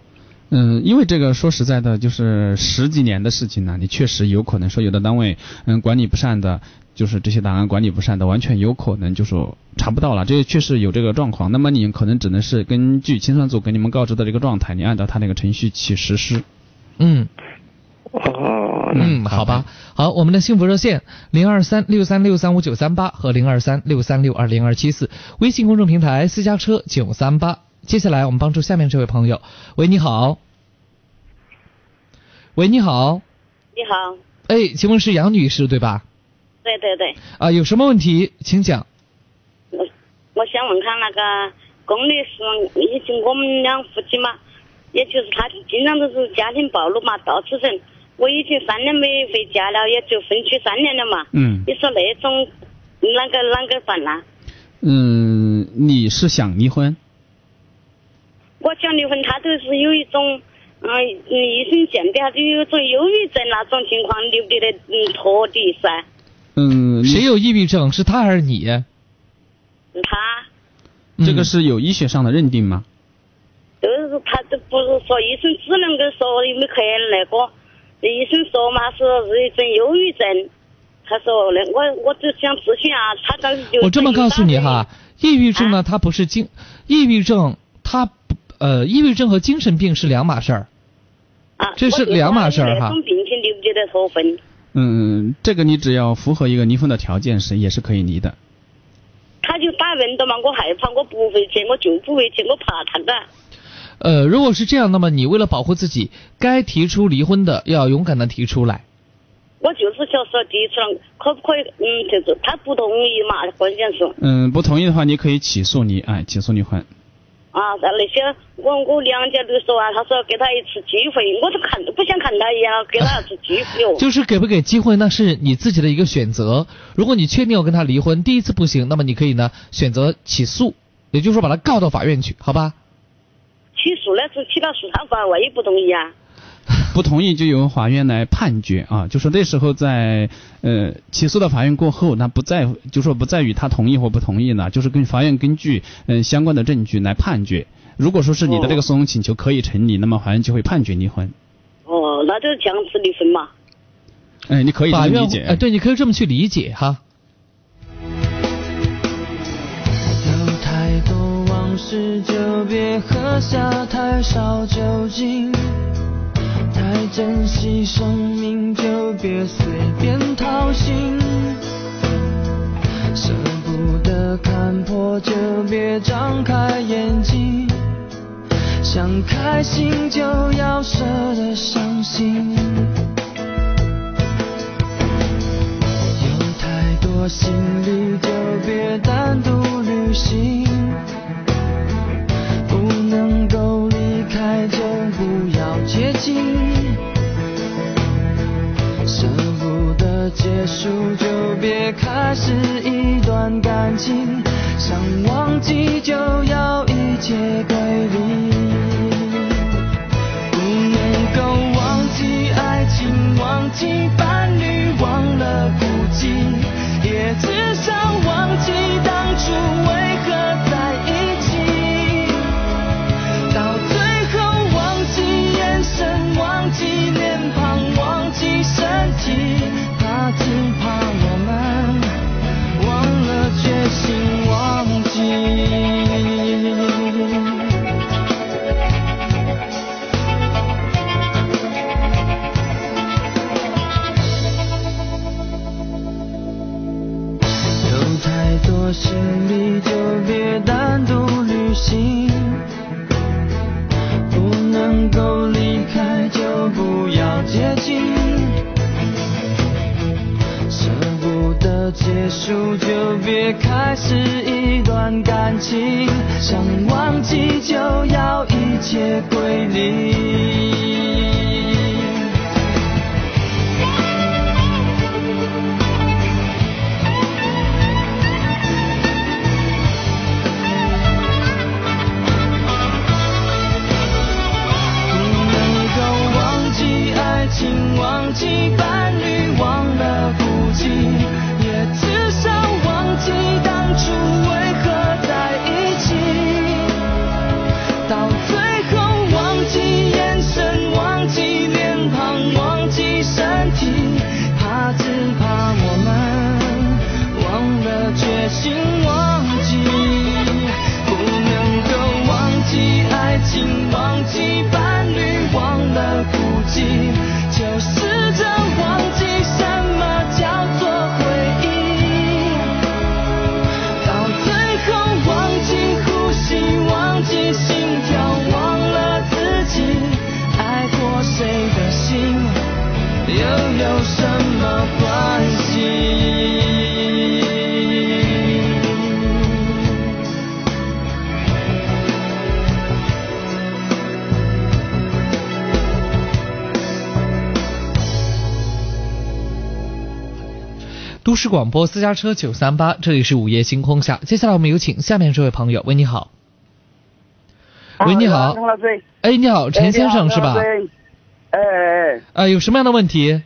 嗯，因为这个说实在的，就是十几年的事情呢，你确实有可能说有的单位嗯管理不善的，就是这些档案管理不善的，完全有可能就说查不到了，这确实有这个状况。那么你可能只能是根据清算组给你们告知的这个状态，你按照他那个程序去实施。嗯。哦，嗯，好吧，好，我们的幸福热线零二三六三六三五九三八和零二三六三六二零二七四，微信公众平台私家车九三八。接下来我们帮助下面这位朋友，喂，你好，喂，你好，你好，哎，请问是杨女士对吧？对对对，啊，有什么问题请讲。我我想问看那个龚律师，以前我们两夫妻嘛，也就是他经常都是家庭暴露嘛，到处整。我已经三年没回家了，也就分居三年了嘛。嗯你说那种啷个啷个办呢？嗯，你是想离婚？我想离婚，他都是有一种，嗯，医生鉴别他就有一种忧郁症那种情况，离不离得嗯脱离噻？嗯，谁有抑郁症？是他还是你？他这个是有医学上的认定吗？都是他都不是说医生只能够说有没有可能那个，医生说嘛是是一种忧郁症。他说那我我只想咨询啊，他当时就我这么告诉你哈，抑郁症呢，它不是精，抑郁症它呃，抑郁症和精神病是两码事儿。啊，这是两码事儿哈那种病情离不离得脱婚？嗯，这个你只要符合一个离婚的条件是也是可以离的。他就打人的嘛，我害怕，我不回去，我就不回去，我怕他的。呃，如果是这样，那么你为了保护自己，该提出离婚的要勇敢的提出来。我就是想说提出来，可不可以？嗯，就是他不同意嘛，关键是嗯，不同意的话，你可以起诉你，哎，起诉离婚。啊，那那些我我娘家都说啊，他说给他一次机会，我都看不想看他一样，给他一次机会哦。就是给不给机会，那是你自己的一个选择。如果你确定要跟他离婚，第一次不行，那么你可以呢选择起诉，也就是说把他告到法院去，好吧？起诉那是起到诉他法，外，也不同意啊？不同意就由法院来判决啊，就说那时候在呃起诉到法院过后，那不在就说不在于他同意或不同意呢，就是跟法院根据嗯、呃相关的证据来判决。如果说是你的这个诉讼请求可以成立，那么法院就会判决离婚。哦，那就是强制离婚嘛。哎，你可以这么理解。哎，对，你可以这么去理解哈。太多往事就别喝下太少酒精，太珍惜生命就别随便掏心，舍不得看破就别张开眼睛，想开心就要舍得伤心。有太多行李就别单独旅行，不能够离开就不要接近。的结束就别开始一段感情，想忘记就要一切归零，不能够忘记爱情，忘记太多行李就别单独旅行。不能够离开就不要接近，舍不得结束就别开始一段感情，想忘记就要一切归零。忘记吧。又有什么关系？都市广播私家车九三八，这里是午夜星空下。接下来我们有请下面这位朋友，喂，你好。喂，你好。哎，你好，陈先生是吧？哎哎哎。啊，有什么样的问题？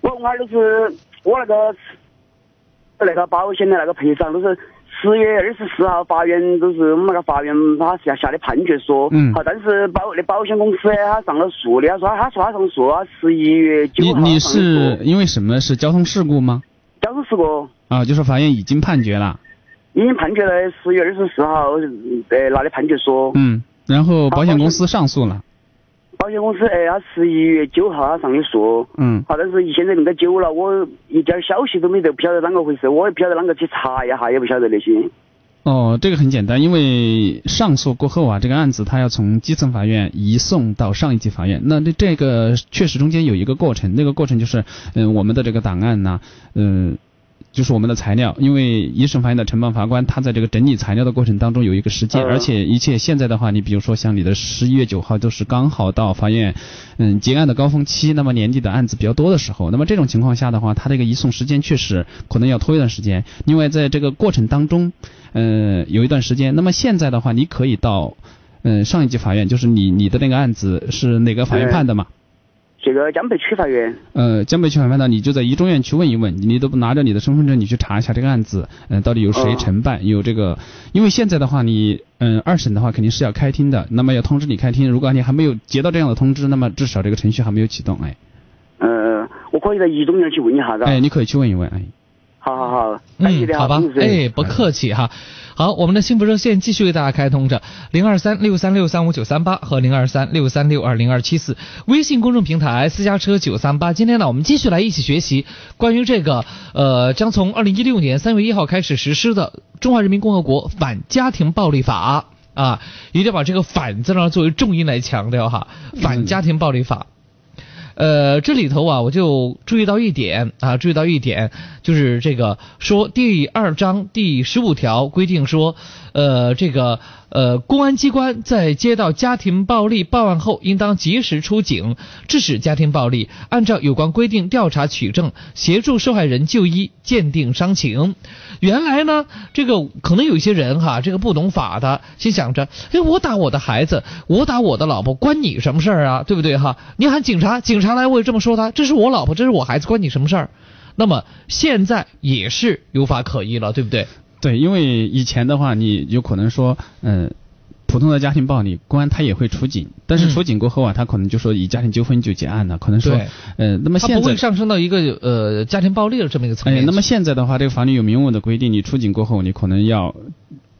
我问下就是我那个那个保险的那个赔偿，都是十月二十四号法院，就是我们那个法院他下下的判决书。嗯好，但是保那保险公司他上了诉的，他说他说他上诉，他十一月九你你。是因为什么？是交通事故吗？交通事故啊，就是法院已经判决了。已经判决了十月二十四号呃拿的判决书。嗯，然后保险公司上诉了。保险公司哎，他十一月九号他上的诉。嗯。好，但是现在那个久了，我一点消息都没得，不晓得啷个回事，我也不晓得啷个去查一下，也不晓得那些。哦，这个很简单，因为上诉过后啊，这个案子他要从基层法院移送到上一级法院。那这这个确实中间有一个过程，那个过程就是，嗯、我们的这个档案呢，嗯、就是我们的材料，因为一审法院的承办法官他在这个整理材料的过程当中有一个时间，嗯而且一切现在的话，你比如说像你的十一月九号都是刚好到法院嗯结案的高峰期，那么年底的案子比较多的时候，那么这种情况下的话，他这个移送时间确实可能要拖一段时间。另外在这个过程当中，呃有一段时间，那么现在的话，你可以到嗯、上一级法院，就是你你的那个案子是哪个法院判的嘛？这个江北区法院。呃，江北区法院呢，你就在一中院去问一问，你都不拿着你的身份证，你去查一下这个案子，嗯、到底有谁哦承办，有这个，因为现在的话，你嗯、二审的话肯定是要开庭的，那么要通知你开庭，如果你还没有接到这样的通知，那么至少这个程序还没有启动，哎，呃，我可以在一中院去问一下，子。哎，你可以去问一问，哎，好好好，感谢你嗯，好吧哎，不客气哈。好，我们的幸福热线继续为大家开通着，零二三六三六三五九三八和零二三六三六二零二七四，微信公众平台私家车九三八。今天呢，我们继续来一起学习关于这个呃，将从二零一六年三月一号开始实施的《中华人民共和国反家庭暴力法》啊，一定要把这个“反”字呢作为重音来强调哈，反家庭暴力法。呃，这里头啊，我就注意到一点啊，注意到一点，就是这个说第二章第十五条规定说，呃，这个呃，公安机关在接到家庭暴力报案后，应当及时出警，致使家庭暴力，按照有关规定调查取证，协助受害人就医鉴定伤情。原来呢，这个可能有些人哈，这个不懂法的，心想着，哎，我打我的孩子，我打我的老婆，关你什么事儿啊？对不对哈？你喊警察，警察来，我也这么说他，这是我老婆，这是我孩子，关你什么事儿？那么现在也是有法可依了，对不对？对，因为以前的话，你有可能说，嗯、普通的家庭暴力，公安他也会出警，但是嗯出警过后啊，他可能就说以家庭纠纷就结案了，可能说嗯，呃，那么现在它不会上升到一个呃家庭暴力的这么一个层面哎，去。那么现在的话，这个法律有明文的规定，你出警过后，你可能要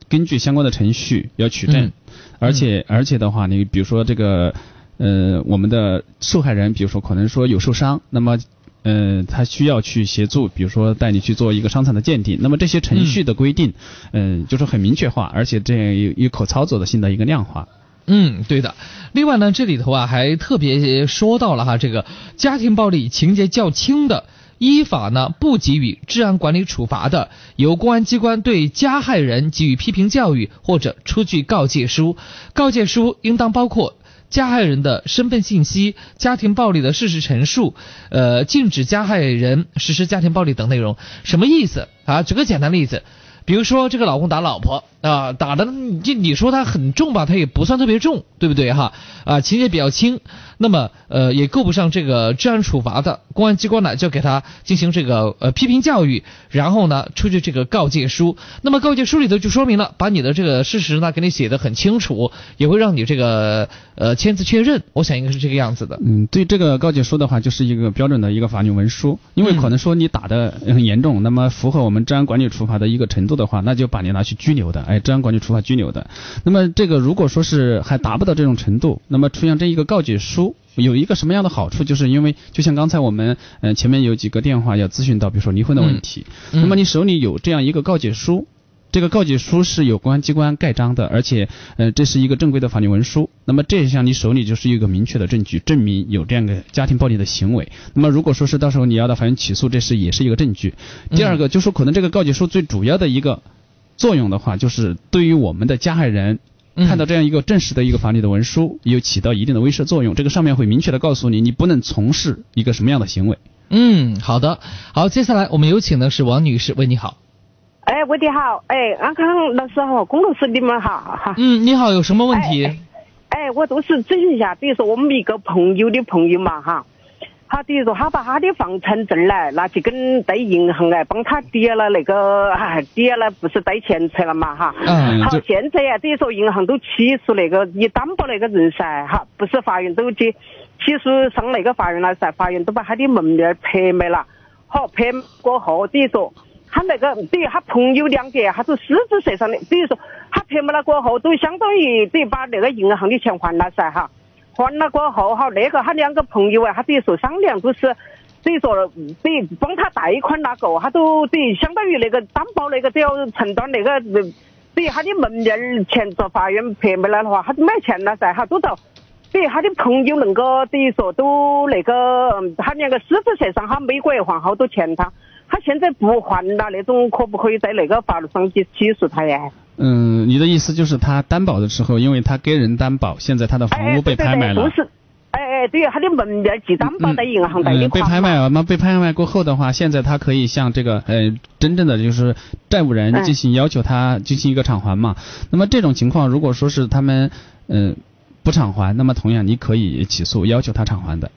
根据相关的程序要取证，嗯而且而且的话，你比如说这个呃，我们的受害人，比如说可能说有受伤，那么。呃，他需要去协助，比如说带你去做一个伤残的鉴定。那么这些程序的规定，嗯、就是很明确化，而且这样有有可操作的性的一个量化。嗯，对的。另外呢，这里头啊还特别说到了哈，这个家庭暴力情节较轻的，依法呢不给予治安管理处罚的，由公安机关对加害人给予批评教育或者出具告诫书。告诫书应当包括。加害人的身份信息、家庭暴力的事实陈述，呃，禁止加害人实施家庭暴力等内容，什么意思啊？举个简单例子，比如说这个老公打老婆啊，打的你你说他很重吧，他也不算特别重，对不对哈？啊，情节比较轻，那么呃也够不上这个治安处罚的，公安机关呢就给他进行这个呃批评教育，然后呢出具这个告诫书。那么告诫书里头就说明了，把你的这个事实呢给你写的很清楚，也会让你这个呃签字确认。我想应该是这个样子的。嗯，对这个告诫书的话，就是一个标准的一个法律文书，因为可能说你打的很严重，那么符合我们治安管理处罚的一个程度的话，那就把你拿去拘留的，哎，治安管理处罚拘留的。那么这个如果说是还达不到这种程度，那么出现这一个告诫书。有一个什么样的好处？就是因为就像刚才我们呃前面有几个电话要咨询到，比如说离婚的问题，嗯那么你手里有这样一个告解书，这个告解书是有公安机关盖章的，而且呃这是一个正规的法律文书。那么这项你手里就是一个明确的证据，证明有这样的家庭暴力的行为。那么如果说是到时候你要到法院起诉，这是也是一个证据。第二个就是说，可能这个告诫书最主要的一个作用的话，就是对于我们的加害人。看到这样一个正式的一个法律的文书，有起到一定的威慑作用。这个上面会明确的告诉你，你不能从事一个什么样的行为。嗯，好的，好，接下来我们有请的是王女士，喂，你好。哎，喂，你好，哎，安康老师好，龚老师你们好哈。嗯，你好，有什么问题？哎，我都是咨询一下，比如说我们一个朋友的朋友嘛哈，他比如说他把他的房产证来拿去跟贷银行来帮他抵了那个，哎，抵了不是贷钱财了嘛哈。好现在呀，等于说银行都起诉那个你担保那个人噻，哈，不是法院都去起诉上那个法院了噻，法院都把他的门面拍卖了，好，拍过后，等于说。他那个，等于他朋友两个，他是实质税上的，等于说他拍卖了过后，都相当于等于把那个银行的钱还了噻哈，还了过后哈，那个他两个朋友啊，他比如说商量都是，等于说比如帮他贷款那个，他都比相当于那个担保那个都要承担那个，等于他的门面钱遭法院拍卖了的话，他就没钱了噻，他都到。比如他的朋友那个等于说都那个，他两个实质税上他每个月还好多钱他，他现在不还了那种，可不可以在那个法律上去起诉他呀？嗯，你的意思就是他担保的时候，因为他给人担保，现在他的房屋被拍卖了。不是，哎哎，对，他的门面既担保在银行贷的嗯，被拍卖了，那被拍卖过后的话，现在他可以向这个呃真正的就是债务人嗯进行要求他进行一个偿还嘛。那么这种情况，如果说是他们嗯、呃、不偿还，那么同样你可以起诉要求他偿还的。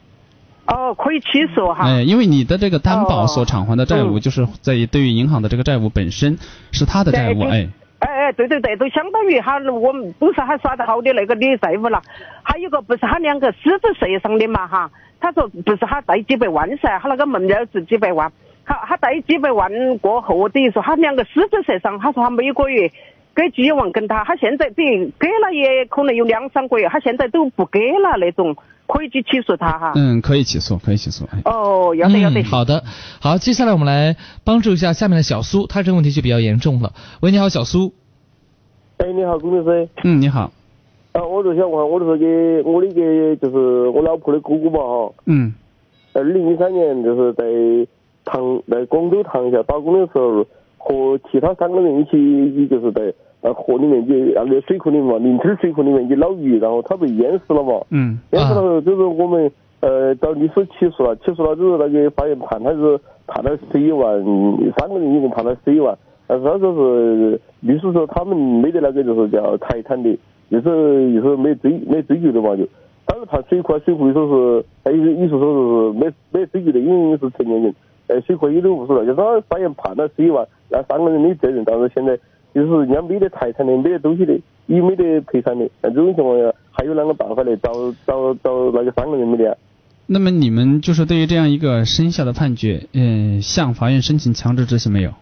哦，可以起诉哈。哎，因为你的这个担保所偿还的债务，嗯就是在于对于银行的这个债务本身是他的债务，对哎。哎哎，对对对，都相当于他我们都是他耍得好的那个的债务了。还有个不是他两个实质税上的嘛哈，他说不是他贷几百万噻，他那个门面是几百万，好，他贷几百万过后，等于说他两个实质协商，他说他每个月给几万跟他，他现在等于给了也可能有两三个月，他现在都不给了那种，可以去起诉他哈。嗯，可以起诉，可以起诉。哎哦，要得要得。嗯好的，好，接下来我们来帮助一下下面的小苏，他这个问题就比较严重了。喂，你好，小苏。哎，你好，龚律师。嗯，你好。啊，我就想问，我就是给我的一个就是我老婆的姑姑嘛哈，嗯二零一三年就是在唐在广州塘下打工的时候，和其他三个人一起，就是在呃河里面去那个水库里面嘛，林村水库里面去捞鱼，然后他被淹死了嘛。嗯淹死了后，就是我们呃找律师起诉了，起诉了之后，那个法院判他是判了十一万，三个人一共判了十一万。但是他说是律师说他们没得那个就是叫财产的，就是就是没追没追究的嘛就。当时判水库，水库里说是，哎，医生说是没没追究的，因为是成年人，呃，水库也都无所谓，就是他法院判了十一万，那三个人的责任，但是现在就是人家没得财产的，没得东西的，也没得赔偿的，那这种情况下还有哪个办法来找找找那个三个人没得啊？那么你们就是对于这样一个生效的判决，嗯、向法院申请强制执行没有？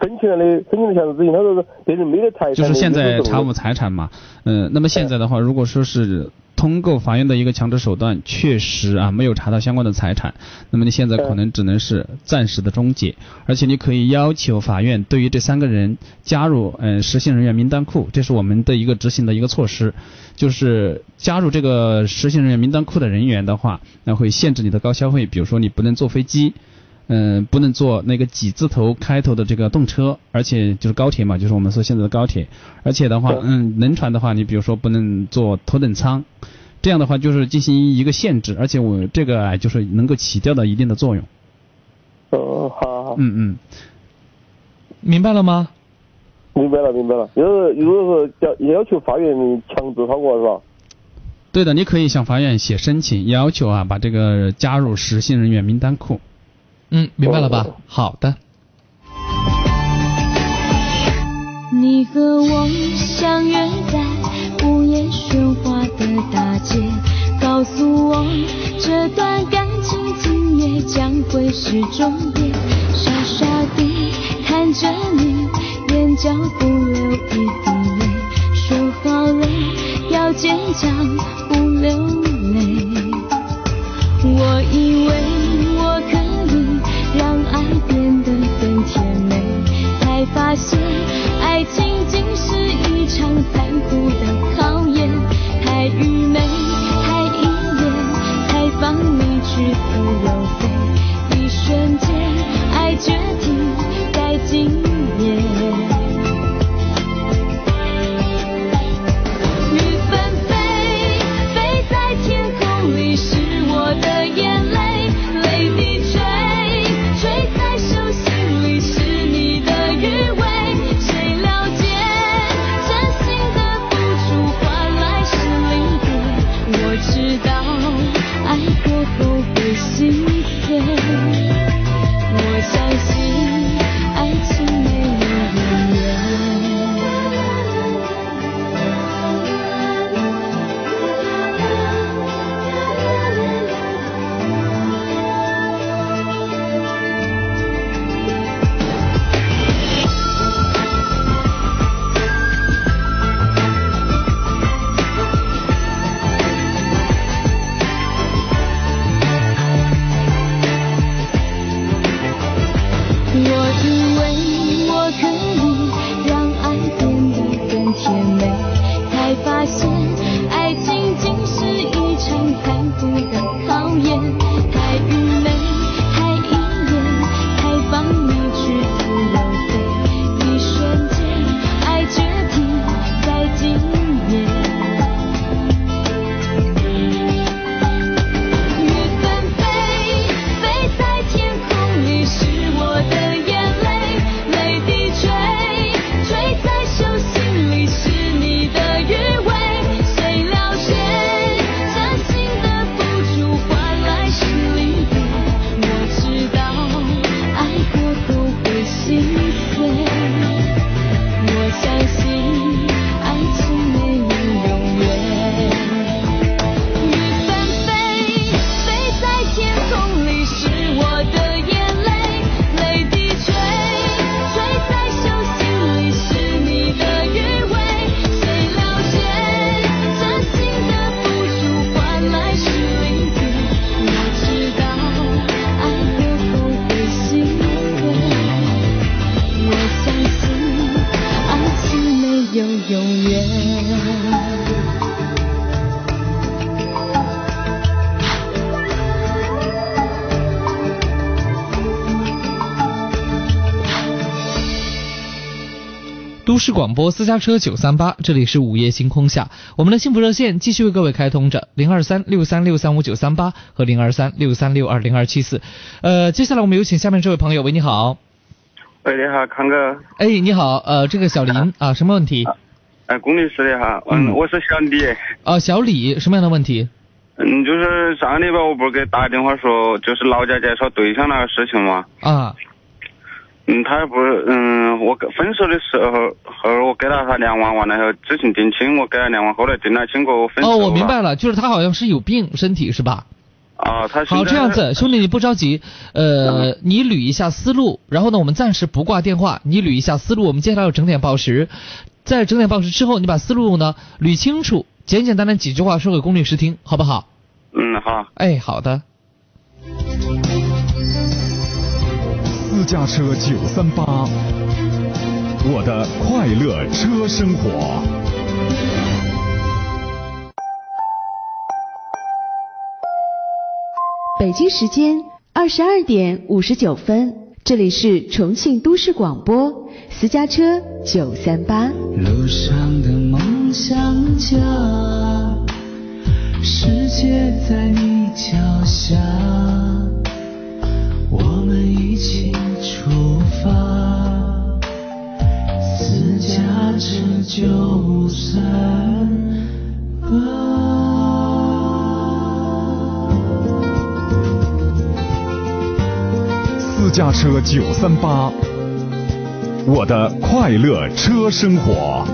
申请了的，申请了强制执行，他说是别人没得财产的，就是现在查无财产嘛，嗯、那么现在的话，如果说是通过法院的一个强制手段，确实啊没有查到相关的财产，那么你现在可能只能是暂时的终结，而且你可以要求法院对于这三个人加入嗯、呃实行人员名单库，这是我们的一个执行的一个措施，就是加入这个实行人员名单库的人员的话，那会限制你的高消费，比如说你不能坐飞机。嗯，不能坐那个几字头开头的这个动车，而且就是高铁嘛，就是我们说现在的高铁，而且的话，嗯，轮船的话，你比如说不能坐头等舱，这样的话就是进行一个限制，而且我这个啊就是能够起到的一定的作用。哦，好好。嗯嗯，明白了吗？明白了，明白了。就是如果是要要求法院强制通过是吧？对的，你可以向法院写申请，要求啊把这个加入失信人员名单库。嗯，明白了吧？好的。你和我相约在午夜喧哗的大街，告诉我这段感情今夜将会是终点。傻傻地看着你，眼角不流一滴泪，说好了要坚强不流泪。我以为我可以变得更甜美，才发现爱情竟是一场残酷的考验。太愚昧，太依恋，才放你去自由飞。一瞬间，爱决定在今广播私家车九三八，这里是午夜星空下，我们的幸福热线继续为各位开通着零二三六三六三五九三八和零二三六三六二零二七四。呃，接下来我们有请下面这位朋友，喂，你好。喂，你好，康哥。哎，你好，呃，这个小林啊，什么问题？哎，龚律师的哈，嗯，我是小李。啊，小李，什么样的问题？嗯，就是上个礼拜我不是给打电话说，就是老家介绍对象那个事情吗。啊。嗯，他不是，嗯，我分手的时候，后我给了他两万，完了后之前定亲，我给了两万，后来定了亲过后分手哦，我明白了，就是他好像是有病，身体是吧？啊，他好这样子，兄弟你不着急，呃，你捋一下思路，然后呢，我们暂时不挂电话，你捋一下思路，我们接下来有整点报时，在整点报时之后，你把思路呢捋清楚，简简单单几句话说给龚律师听，好不好？嗯，好。哎，好的。私家车九三八，我的快乐车生活。北京时间二十二点五十九分，这里是重庆都市广播私家车九三八。路上的梦想家，世界在你脚下，我们一起。出发，私家车九三八。私家车九三八，我的快乐车生活。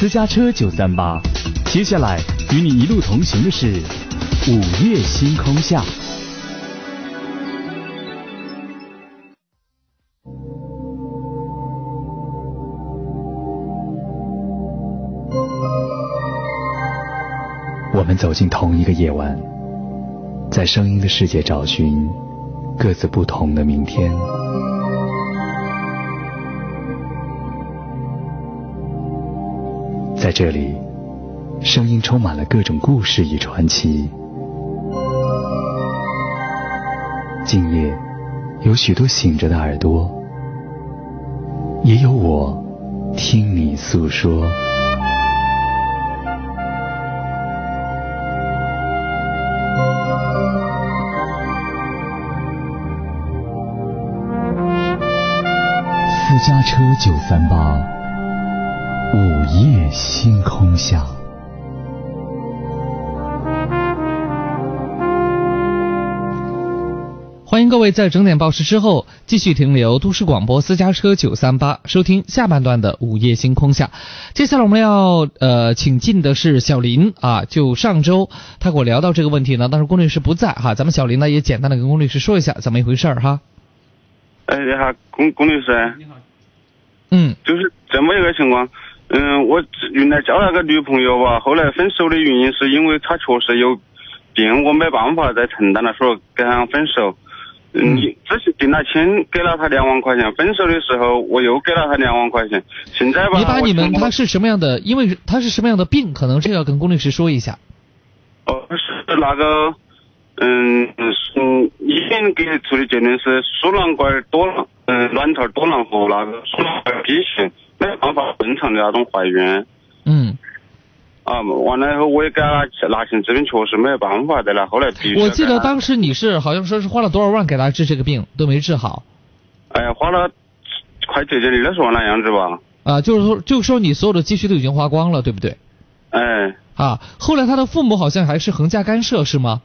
私家车九三八，接下来与你一路同行的是。午夜星空下，我们走进同一个夜晚，在声音的世界找寻各自不同的明天。在这里，声音充满了各种故事与传奇。今夜，有许多醒着的耳朵，也有我听你诉说。私家车九三八，午夜星空下。各位在整点报时之后继续停留都市广播私家车九三八，收听下半段的午夜星空下。接下来我们要呃请进的是小林啊，就上周他给我聊到这个问题呢，当时龚律师不在哈，咱们小林呢也简单的跟龚律师说一下怎么一回事儿哈。哎，你好，龚龚律师。你好。嗯。就是这么一个情况，嗯，我原来交了个女朋友吧，后来分手的原因是因为她确实有病，我没办法再承担了，所以跟她分手。你之前定了亲，给了他两万块钱，分手的时候我又给了他两万块钱，现在吧。你把你们他是什么样的？因为他是什么样的病？可能这要跟龚律师说一下。哦，是那个，嗯嗯，医院给出的结论是输卵管多囊，嗯，卵巢多囊和那个输卵管畸形，没办法正常的那种怀孕。嗯。啊，完了以后我也给他拿钱治病，确实没有办法的了。后来必须。我记得当时你是好像说是花了多少万给他治这个病，都没治好。哎呀，花了快接近二十万那样子吧。啊，就是说，就说你所有的积蓄都已经花光了，对不对？哎。啊，后来他的父母好像还是横加干涉，是吗？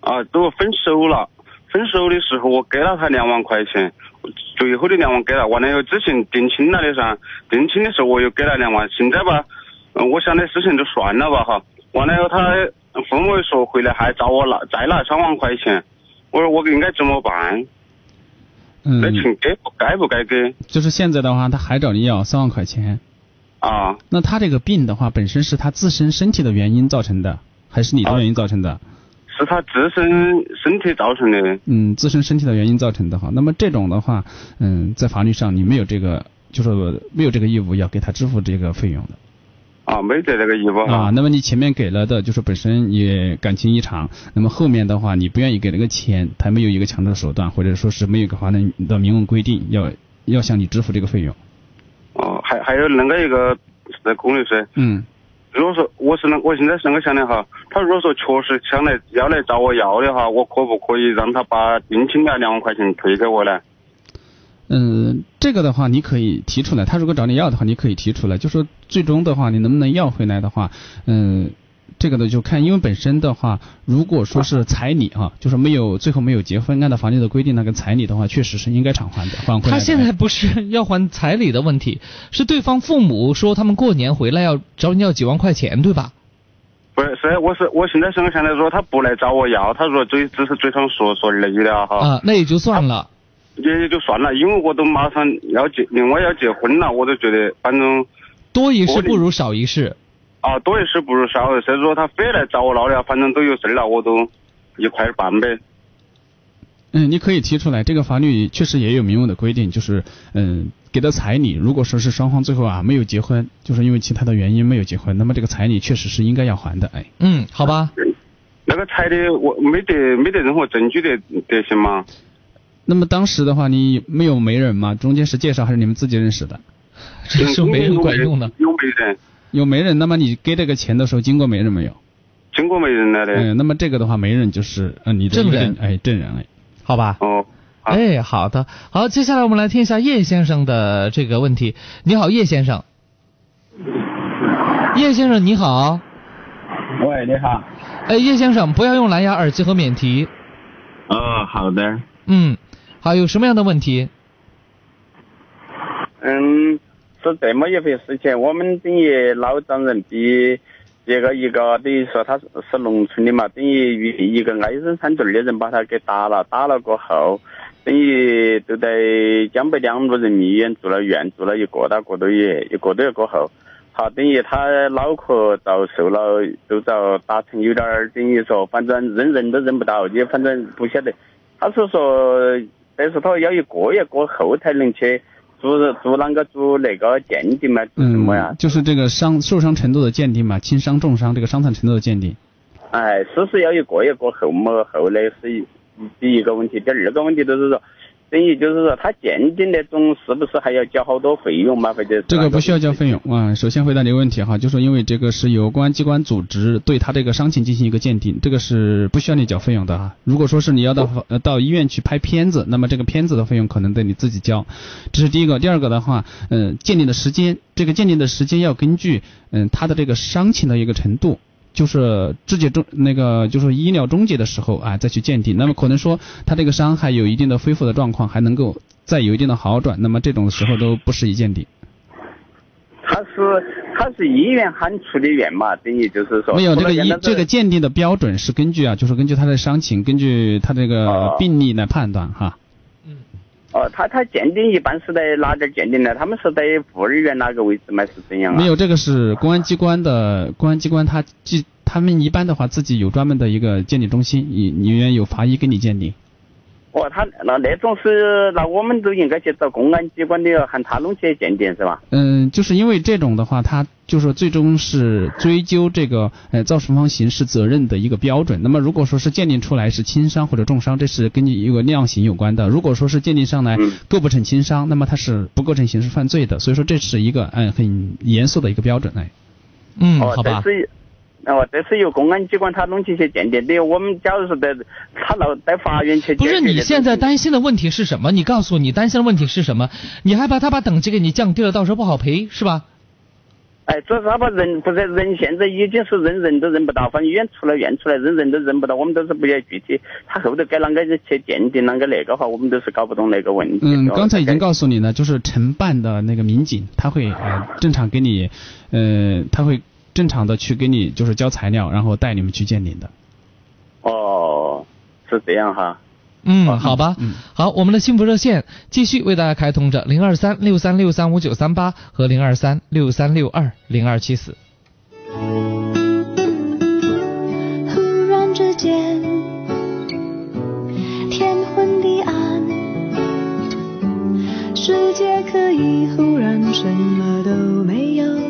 啊，都分手了。分手的时候我给了他两万块钱，最后的两万给了。完了以后之前定亲了的噻，定亲的时候我又给了两万，现在吧。嗯，我想的事情就算了吧哈。完了以后，他父母说回来还找我拿再拿三万块钱，我说我应该怎么办？嗯。那钱给该不该给？就是现在的话，他还找你要三万块钱。啊。那他这个病的话，本身是他自身身体的原因造成的，还是你的原因造成的？是他自身身体造成的。嗯，自身身体的原因造成的哈。那么这种的话，嗯，在法律上你没有这个，就是没有这个义务要给他支付这个费用的。啊，没得那个义务。啊，那么你前面给了的，就是本身也感情异常，那么后面的话你不愿意给那个钱，他没有一个强制手段，或者说是没有一个法律的明文规定要要向你支付这个费用。哦，还还有那个一个是龚律师，嗯，如果说我是那我现在是那个想的哈，他如果说确实想来要来找我要的话，我可不可以让他把定金那两万块钱退给我呢？嗯，这个的话你可以提出来，他如果找你要的话，你可以提出来，就说最终的话你能不能要回来的话，嗯，这个呢就看，因为本身的话，如果说是彩礼啊、就是没有最后没有结婚，按照法律的规定，那个彩礼的话确实是应该偿还的，还回来。他现在不是要还彩礼的问题，是对方父母说他们过年回来要找你要几万块钱，对吧？不是，是我是我现在是我想的说他不来找我要，他说嘴只是嘴上说说而已的哈。啊，那也就算了。也也就算了，因为我都马上要结，另外要结婚了，我都觉得反正多一事不如少一事。啊，多一事不如少一事。说他非来找我闹了，反正都有事儿了，我都一块儿办呗。嗯，你可以提出来，这个法律确实也有明文的规定，就是嗯，给的彩礼，如果说是双方最后啊没有结婚，就是因为其他的原因没有结婚，那么这个彩礼确实是应该要还的，哎。嗯，好吧。那个彩礼我没得没得任何证据的得行吗？那么当时的话，你没有媒人吗？中间是介绍还是你们自己认识的？这时候媒人管用的。有媒人。有媒人，那么你给这个钱的时候经过媒人没有？经过媒人了的。嗯，那么这个的话，媒人就是呃你的证人哎，证人哎。好吧。哦。哎，好的，好，接下来我们来听一下叶先生的这个问题。你好，叶先生。叶先生你好。喂，你好。哎，叶先生，不要用蓝牙耳机和免提。哦，好的。嗯，好，有什么样的问题？嗯，是这么一回事情，我们等于老丈人比这个一个等于说他是是农村的嘛，等于一个挨人三队的人把他给打了，打了过后，等于都在江北两路人民医院住了院，住了一个多个多月，一个多月过后，好，等于他脑壳遭受了，都遭打成有点儿等于说，反正认人都认不到，也反正不晓得。他是说，但是他要一个月过后才能去做做啷个做那个鉴定嘛，嗯什么呀？嗯，就是这个伤受伤程度的鉴定嘛，轻伤、重伤这个伤残程度的鉴定。哎，是是要一个月过后么？后来是一第一个问题，第二个问题就是说，等于就是说他鉴定那种是不是还要交好多费用嘛？或者这个不需要交费用啊。首先回答你的问题哈，就说因为这个是由公安机关组织对他这个伤情进行一个鉴定，这个是不需要你缴费用的哈。如果说是你要到呃到医院去拍片子，那么这个片子的费用可能得你自己交，这是第一个。第二个的话，嗯、鉴定的时间，这个鉴定的时间要根据嗯他的这个伤情的一个程度。就是肢解终那个就是医疗终结的时候啊，再去鉴定。那么可能说他这个伤还有一定的恢复的状况，还能够再有一定的好转，那么这种时候都不适宜鉴定。他是他是医院喊出的院嘛，等于就是说没有这个医这个鉴定的标准是根据啊，就是根据他的伤情，根据他这个病例来判断哈。哦，他他鉴定一般是在哪点鉴定呢？他们是在妇儿院哪个位置吗？是怎样？没有，这个是公安机关的，公安机关他既他们一般的话自己有专门的一个鉴定中心，里里面有法医给你鉴定。哦，他那那种是那我们都应该去找公安机关的，喊他弄去鉴定是吧？嗯，就是因为这种的话，他就是最终是追究这个呃造成方刑事责任的一个标准。那么如果说是鉴定出来是轻伤或者重伤，这是根据一个量刑有关的。如果说是鉴定上来构不成轻伤，那么它是不构成刑事犯罪的。所以说这是一个嗯很严肃的一个标准哎。嗯哦，这是哦，这是由公安机关他弄去去鉴定的。我们假如说在他闹在法院去不是你现在担心的问题是什么？你告诉我你担心的问题是什么？你害怕他把等级给你降低了，到时候不好赔是吧？哎，主要是他把人不是人现在已经是认人都认不到，反正医院出了院出来认人都认不到，我们都是不晓得具体他后头该啷个去鉴定啷个那个话，我们都是搞不懂那个问题。嗯，刚才已经告诉你了，就是承办的那个民警，他会呃正常给你，呃，他会正常的去给你就是交材料，然后带你们去鉴定的。哦，是这样哈。嗯，好吧，好，我们的幸福热线继续为大家开通着零二三六三六三五九三八和零二三六三六二零二七四。忽然之间，天昏地暗，世界可以忽然什么都没有。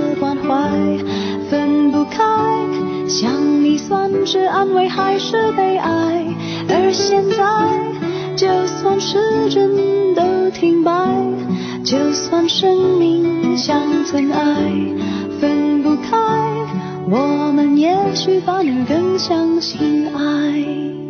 想你算是安慰还是悲哀？而现在，就算时针都停摆，就算生命像尘埃，分不开，我们也许反而更相信爱。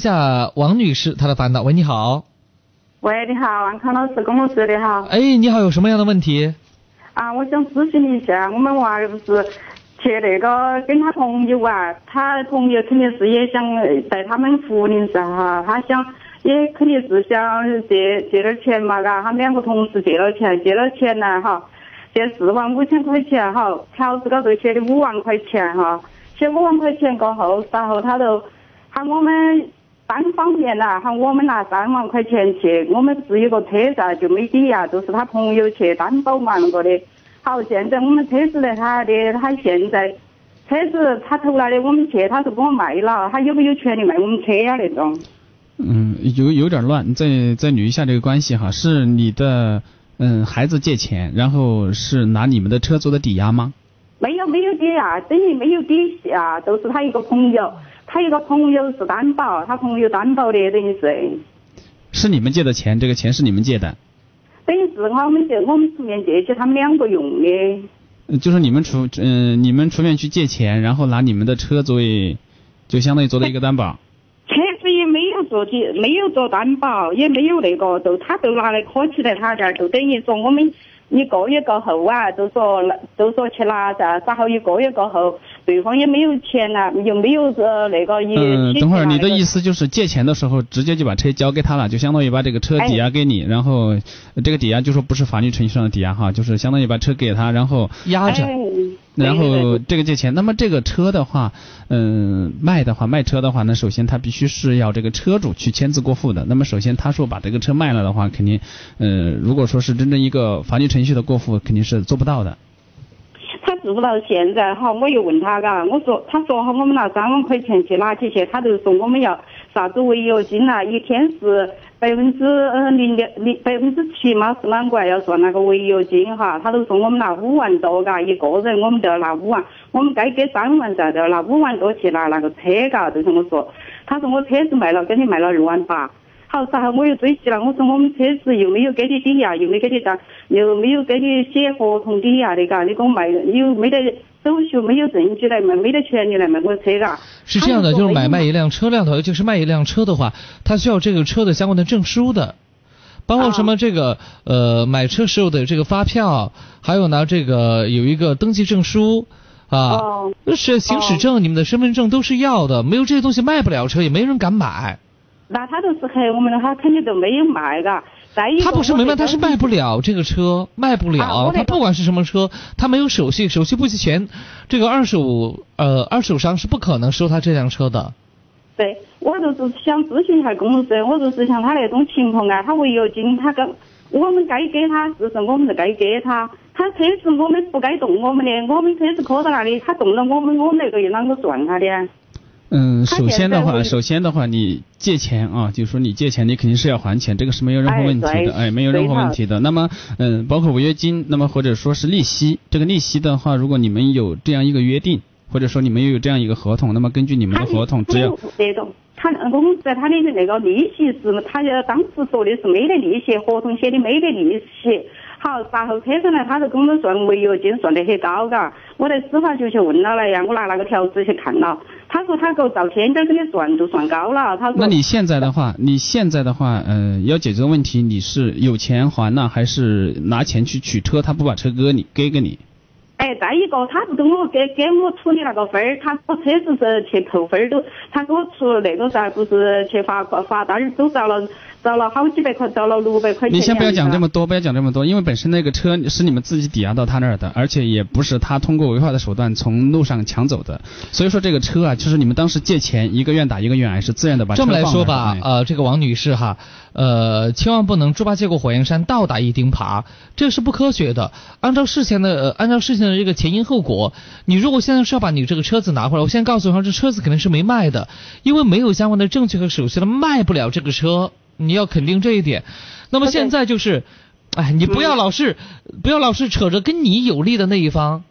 下王女士她的烦恼。喂，你好。喂，你好，王康老师，龚老师，你好。哎，你好，有什么样的问题？啊，我想咨询一下，我们娃儿不是去那个跟他朋友啊，他朋友肯定是也想在他们福林上哈，他想也肯定是想借借点钱嘛，嘎，他们两个同时借了钱，借了钱呢哈，借四万五千块钱哈，条子高头写的五万块钱哈，写五万块钱过后，然后他就喊我们单方面呐，喊我们拿三万块钱去，我们是有个车噻，就没抵押，都是他朋友去担保嘛那个的。好，现在我们车子在他的，他现在车子他投来的我们去，他就给我卖了，他有没有权利卖我们车呀那种？嗯，有有点乱，再再捋一下这个关系哈，是你的嗯孩子借钱，然后是拿你们的车做的抵押吗？没有没有抵押，等于没有抵押，都是他一个朋友，他一个朋友是担保，他朋友担保的，等于是，是你们借的钱，这个钱是你们借的，等于是我们借我们出面借去他们两个用的。呃就是你们出嗯、你们出面去借钱，然后拿你们的车作为，就相当于做了一个担保。车子也没有做的，没有做担保，也没有那个，就他都拿来磕起来他这儿，就等于说我们一个月过后啊，都说都说去拿噻，然后一个月过后，对方也没有钱了，又没有呃那个也。嗯，等会儿你的意思？就是借钱的时候直接就把车交给他了，就相当于把这个车抵押给你，然后呃这个抵押就说不是法律程序上的抵押哈，就是相当于把车给他，然后压着。哎然后这个借钱，那么这个车的话，嗯，卖的话卖车的话那，首先他必须是要这个车主去签字过户的。那么首先他说把这个车卖了的话，肯定，呃，如果说是真正一个法律程序的过户，肯定是做不到的。他做不到现在哈，我又问他嘎，我说他说哈，我们拿三万块钱去拿起去，他就说我们要啥子违约金呐、一天是百分之零点零百分之七嘛是啷个？要算那个违约金哈，他都说我们拿五万多嘎，一个人我们都要拿五万，我们该给三万噻，都要拿五万多去拿那个车嘎，就这么说。他说我车子卖了，给你卖了二万八。好，然后我又追起了，我说我们车子又没有给你抵押，又没给你打，又没有给你写合同抵押的嘎，你给我卖，又没得手续，没有证据来卖，没得权利来卖我的车嘎。是这样的，就是买卖一辆车辆的，尤其是卖一辆车的话，他需要这个车的相关的证书的，包括什么这个呃买车时候的这个发票，还有呢这个有一个登记证书啊，是行驶证、你们的身份证都是要的，没有这些东西卖不了车，也没人敢买。那他都是黑我们的，他肯定都没有卖嘎。再一个，他不是没卖，他是卖不了这个车，卖不了。他不管是什么车，他没有手续，手续不齐全，这个二手呃二手商是不可能收他这辆车的。对，我就是想咨询一下公司，我就是像他那种情况啊，他违约金，他跟我们该给他，就是我们就该给他？他车子我们不该动我们的，我们车子搁在那里，他动了我们，我们那个又啷个算他的？嗯，首先的话，首先的话，你借钱啊，就是说你借钱，你肯定是要还钱，这个是没有任何哎问题的，哎，没有任何问题的。那么，嗯，包括违约金，那么或者说是利息，这个利息的话，如果你们有这样一个约定，或者说你们有这样一个合同，那么根据你们的合同，只要那种，他我们在他的那个利息是，他当时说的是没得利息，合同写的没得利息。好，然后车上呢，他就跟我们算违约金算得很高，嘎。我在司法局去问了了呀，我拿那个条子去看了，他说他给我照天价给你算，就算高了。他说那你现在的话，你现在的话，呃，要解决问题，你是有钱还呢，还是拿钱去取车，他不把车给你，给给你？哎，再一个，他不跟我给给我处理那个分儿，他把车子是去扣分儿都，他给我出那个噻，不是去罚款罚单儿都遭了找了好几百块，找了六百块钱。你先不要讲这么多，不要讲这么多，因为本身那个车是你们自己抵押到他那儿的，而且也不是他通过违法的手段从路上抢走的，所以说这个车啊，就是你们当时借钱，一个愿打一个愿挨，是自愿的把车这么来说吧，哎呃，这个王女士哈，呃，千万不能猪八戒过火焰山，倒打一钉耙，这是不科学的。按照事前的，呃、按照事情的这个前因后果，你如果现在是要把你这个车子拿回来，我现在告诉你说，这车子肯定是没卖的，因为没有相关的证据和手续他，卖不了这个车，你要肯定这一点。那么现在就是，哎，你不要老是、不要老是扯着跟你有利的那一方。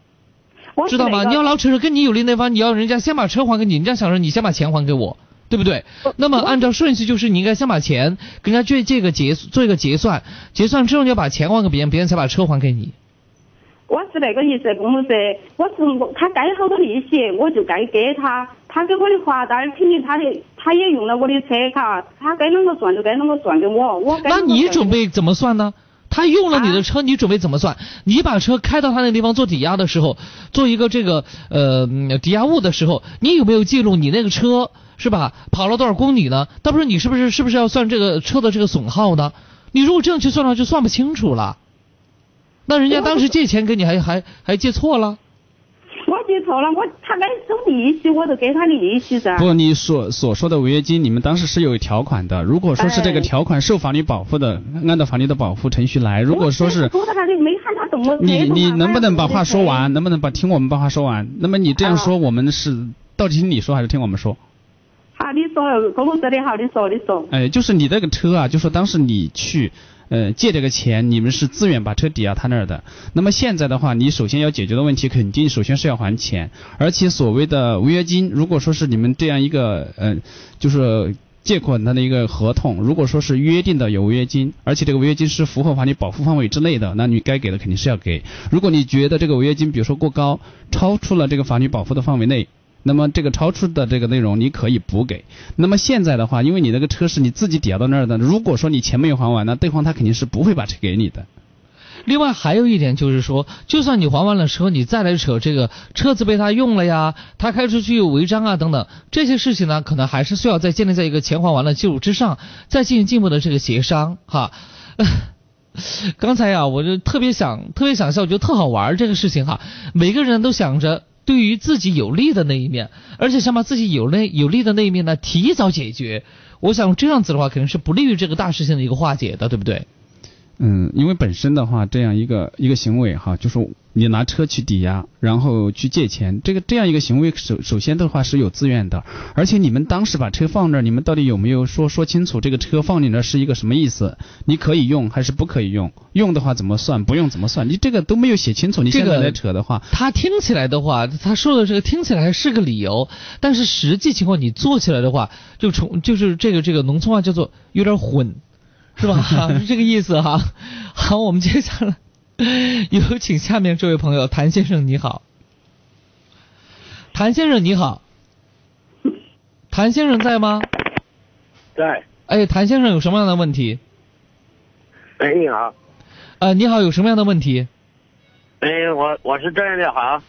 知道吗？你要老扯着跟你有利那方，你要人家先把车还给你，人家想着你先把钱还给我，对不对？那么按照顺序就是你应该先把钱跟人家这这个结做一个结算，结算之后你要把钱还给别人，别人才把车还给你。我是那个意思，公司，我是我他该好多利息，我就该给他。他给我的罚单，肯定他的，他也用了我的车卡，他该啷个算就该啷个算给我，我该那你准备怎么算呢？他用了你的车，你准备怎么算？你把车开到他那个地方做抵押的时候，做一个这个呃抵押物的时候，你有没有记录你那个车是吧？跑了多少公里呢？到时候你是不是是不是要算这个车的这个损耗呢？你如果这样去算的话，就算不清楚了。那人家当时借钱给你还还还借错了。我记错了，我他该收利息，我就给他利息噻。不，你所所说的违约金，你们当时是有条款的。如果说是这个哎条款受法律保护的，按照法律的保护程序来。如果说是没看他动你你能不能把话说完？能不能把听我们把话说完？那么你这样啊说，我们是到底听你说还是听我们说？好，你说公公司的好，你说你说。哎，就是你那个车啊，就说当时你去呃借这个钱，你们是自愿把车抵押他那儿的。那么现在的话，你首先要解决的问题，肯定首先是要还钱，而且所谓的违约金，如果说是你们这样一个呃，就是。借款他的一个合同，如果说是约定的有违约金，而且这个违约金是符合法律保护范围之内的，那你该给的肯定是要给。如果你觉得这个违约金，比如说过高，超出了这个法律保护的范围内，那么这个超出的这个内容你可以补给。那么现在的话，因为你那个车是你自己抵押到那儿的，如果说你钱没有还完，那对方他肯定是不会把车给你的。另外还有一点就是说，就算你还完了车，你再来扯这个车子被他用了呀，他开出去有违章啊等等这些事情呢，可能还是需要再建立在一个钱还完了基础之上，再进行进一步的这个协商哈。刚才呀、我就特别想特别想笑，我觉得特好玩这个事情哈，每个人都想着对于自己有利的那一面，而且想把自己有利有利的那一面呢提早解决。我想这样子的话，肯定是不利于这个大事情的一个化解的，对不对？嗯，因为本身的话，这样一个一个行为哈，就是你拿车去抵押，然后去借钱，这个这样一个行为，首首先的话是有自愿的，而且你们当时把车放那儿，你们到底有没有说说清楚这个车放你那儿是一个什么意思？你可以用还是不可以用？用的话怎么算？不用怎么算？你这个都没有写清楚，你现在来扯的话，他听起来的话，他说的这个听起来是个理由，但是实际情况你做起来的话，就从就是这个这个农村话叫做有点混。是吧？是这个意思哈。好，我们接下来 有请下面这位朋友谭先生，你好。谭先生你好。谭先生在吗？在。哎，谭先生有什么样的问题？哎，你好。呃，你好，有什么样的问题？哎，我我是这样的哈，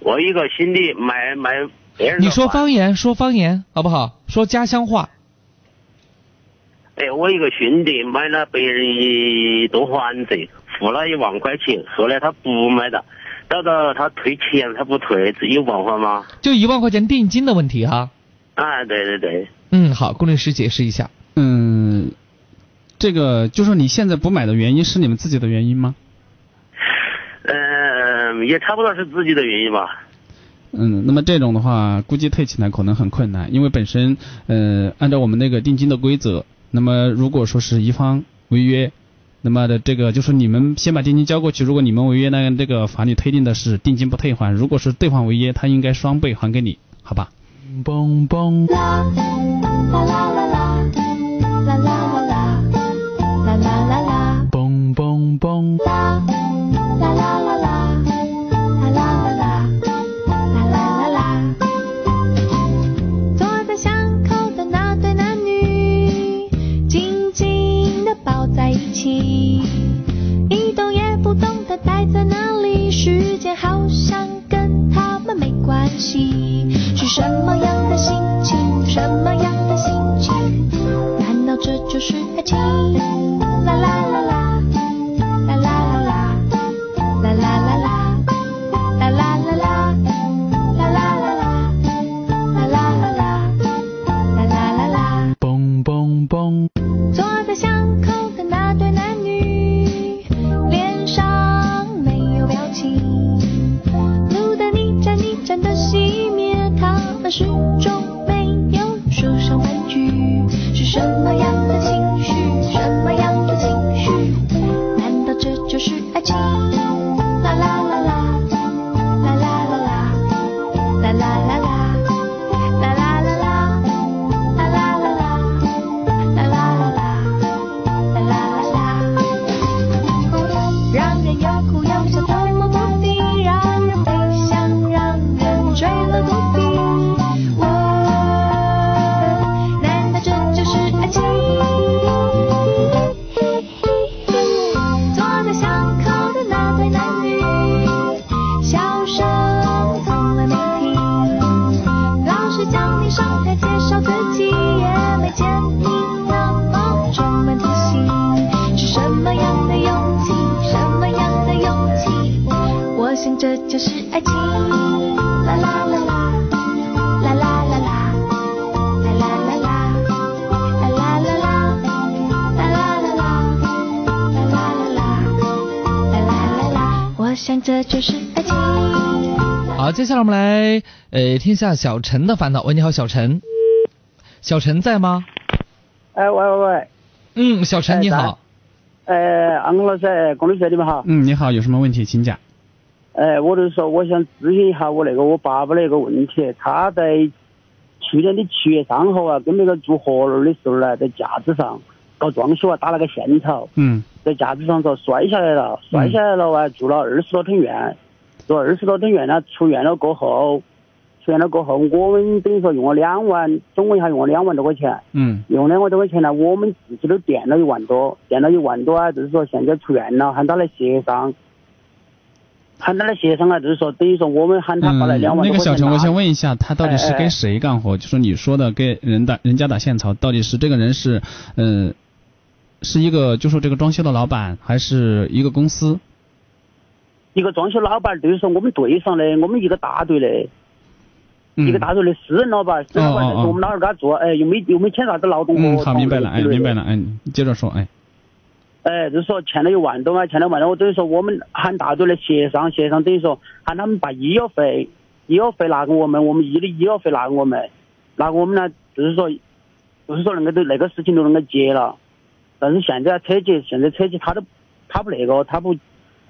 我一个兄弟买买别人你说方言，说方言好不好？说家乡话。哎，我一个兄弟买了别人一栋房子，付了一万块钱，后来他不买了，到到他退钱他不退，这有办法吗？就一万块钱定金的问题哈。啊，对对对，嗯，好，龚律师解释一下。嗯，这个就是你现在不买的原因是你们自己的原因吗？嗯，也差不多是自己的原因吧。嗯，那么这种的话，估计退起来可能很困难，因为本身，呃，按照我们那个定金的规则，那么如果说是一方违约，那么的这个就是你们先把定金交过去，如果你们违约呢，这个法律推定的是定金不退还，如果是对方违约，他应该双倍还给你，好吧？嘣嘣。啦啦啦啦，啦啦啦啦，啦啦啦啦，嘣嘣嘣。啦啦啦啦啦，啦啦一动也不动地待在那里，时间好像跟他们没关系。是什么样的心情？什么样的心情？难道这就是爱情？啦啦啦啦，啦啦啦啦，啦啦啦啦，啦啦啦啦，啦啦啦啦，啦啦啦啦，啦啦啦啦。嘣嘣嘣。坐在巷口的那对男女，脸上没有表情，路灯一盏一盏的熄灭，他们始终我们来呃听一下小陈的烦恼。喂，你好，小陈。小陈在吗？哎，喂喂喂，嗯，小陈你好。呃，安公老师，龚律师，你们好。嗯，你好，有什么问题请讲。呃，我就是说，我想咨询一下我那个我爸爸的一个问题。他在去年的七月三号啊，跟那个做活路的时候呢，在架子上搞装修啊，打了个线头，嗯在架子上遭摔下来了，摔下来了啊，住了二十多天院，住二十多天院了，出院了过后，出院了过后，我们等于说用了两万，总共一下用了两万多块钱。嗯用两万多块钱呢，我们自己都垫了一万多，垫了一万多啊，就是说现在出院了，喊他来协商，喊他来协商啊，就是说等于说我们喊他把那两万多块钱嗯那个小陈，我拿先问一下，他到底是哎哎给谁干活？就说你说的给人打人家打线槽，到底是这个人是呃是一个就说这个装修的老板，还是一个公司？一个装修老板，就是说我们队上的，我们一个大队的，一个大队的私人老板，私人老板，是我们老二给他做，哎，又没又没签啥子劳动合嗯，同。好，明白了，哎，明白了，哎，你接着说，哎，哎，就是说欠了一万多嘛，欠了一万多，我等于说我们喊大队来协商，协商等于说喊他们把医药费，医药费拿给我们，我们医的医药费拿给我们，拿给我们呢，就是说，就是说那个都那个事情都能够结了，但是现在车企现在车企他都他不那个，他不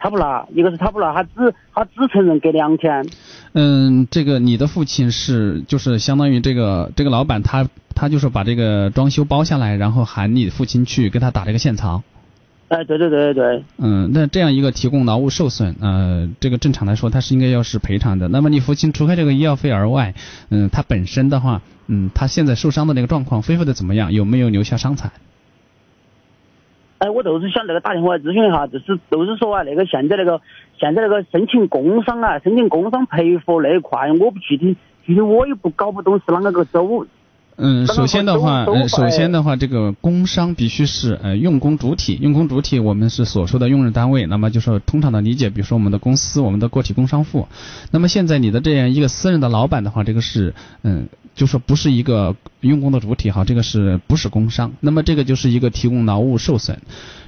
他不拿，一个是他不拿，他只他只承认给两千。嗯，这个你的父亲是就是相当于这个这个老板他他就是把这个装修包下来，然后喊你父亲去给他打这个现场。哎，对对对对对。嗯，那这样一个提供劳务受损，呃，这个正常来说他是应该要是赔偿的。那么你父亲除开这个医药费而外，嗯，他本身的话，嗯，他现在受伤的那个状况恢复的怎么样？有没有留下伤残？哎，我就是想那个打电话咨询一下，就是就是说啊，那个现在那个现在那个申请工伤啊，申请工伤赔付那一块，我不具体具体我也不搞不懂是啷个个走。嗯，首先的话，首先的话，这个工伤必须是呃用工主体，用工主体我们是所说的用人单位，那么就是通常的理解，比如说我们的公司，我们的个体工商户。那么现在你的这样一个私人的老板的话，这个是嗯，就说不是一个用工的主体哈，这个是不是工伤？那么这个就是一个提供劳务受损。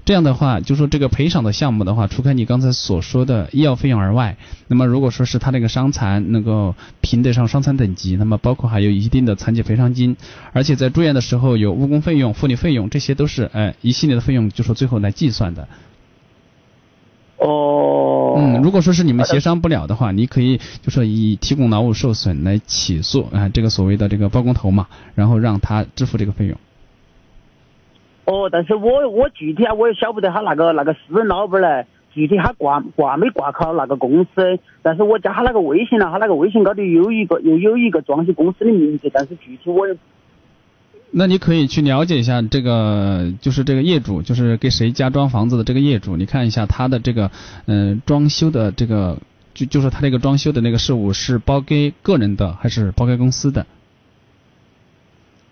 这样的话，就说这个赔偿的项目的话，除开你刚才所说的医药费用而外，那么如果说是他那个伤残能够评得上伤残等级，那么包括还有一定的残疾赔偿金，而且在住院的时候有误工费用、护理费用，这些都是哎一系列的费用，就说最后来计算的。哦。嗯，如果说是你们协商不了的话，你可以就说以提供劳务受损来起诉啊、这个所谓的这个包工头嘛，然后让他支付这个费用。哦，但是我我具体啊，我也晓不得他那个那个私人老板嘞，具体他挂挂没挂靠那个公司，但是我加他那个微信了，他那个微信高头有一个又有一个装修公司的名字，但是具体我也那你可以去了解一下这个，就是这个业主，就是给谁家装房子的这个业主，你看一下他的这个，嗯、装修的这个，就就是他这个装修的那个事务是包给个人的还是包给公司的？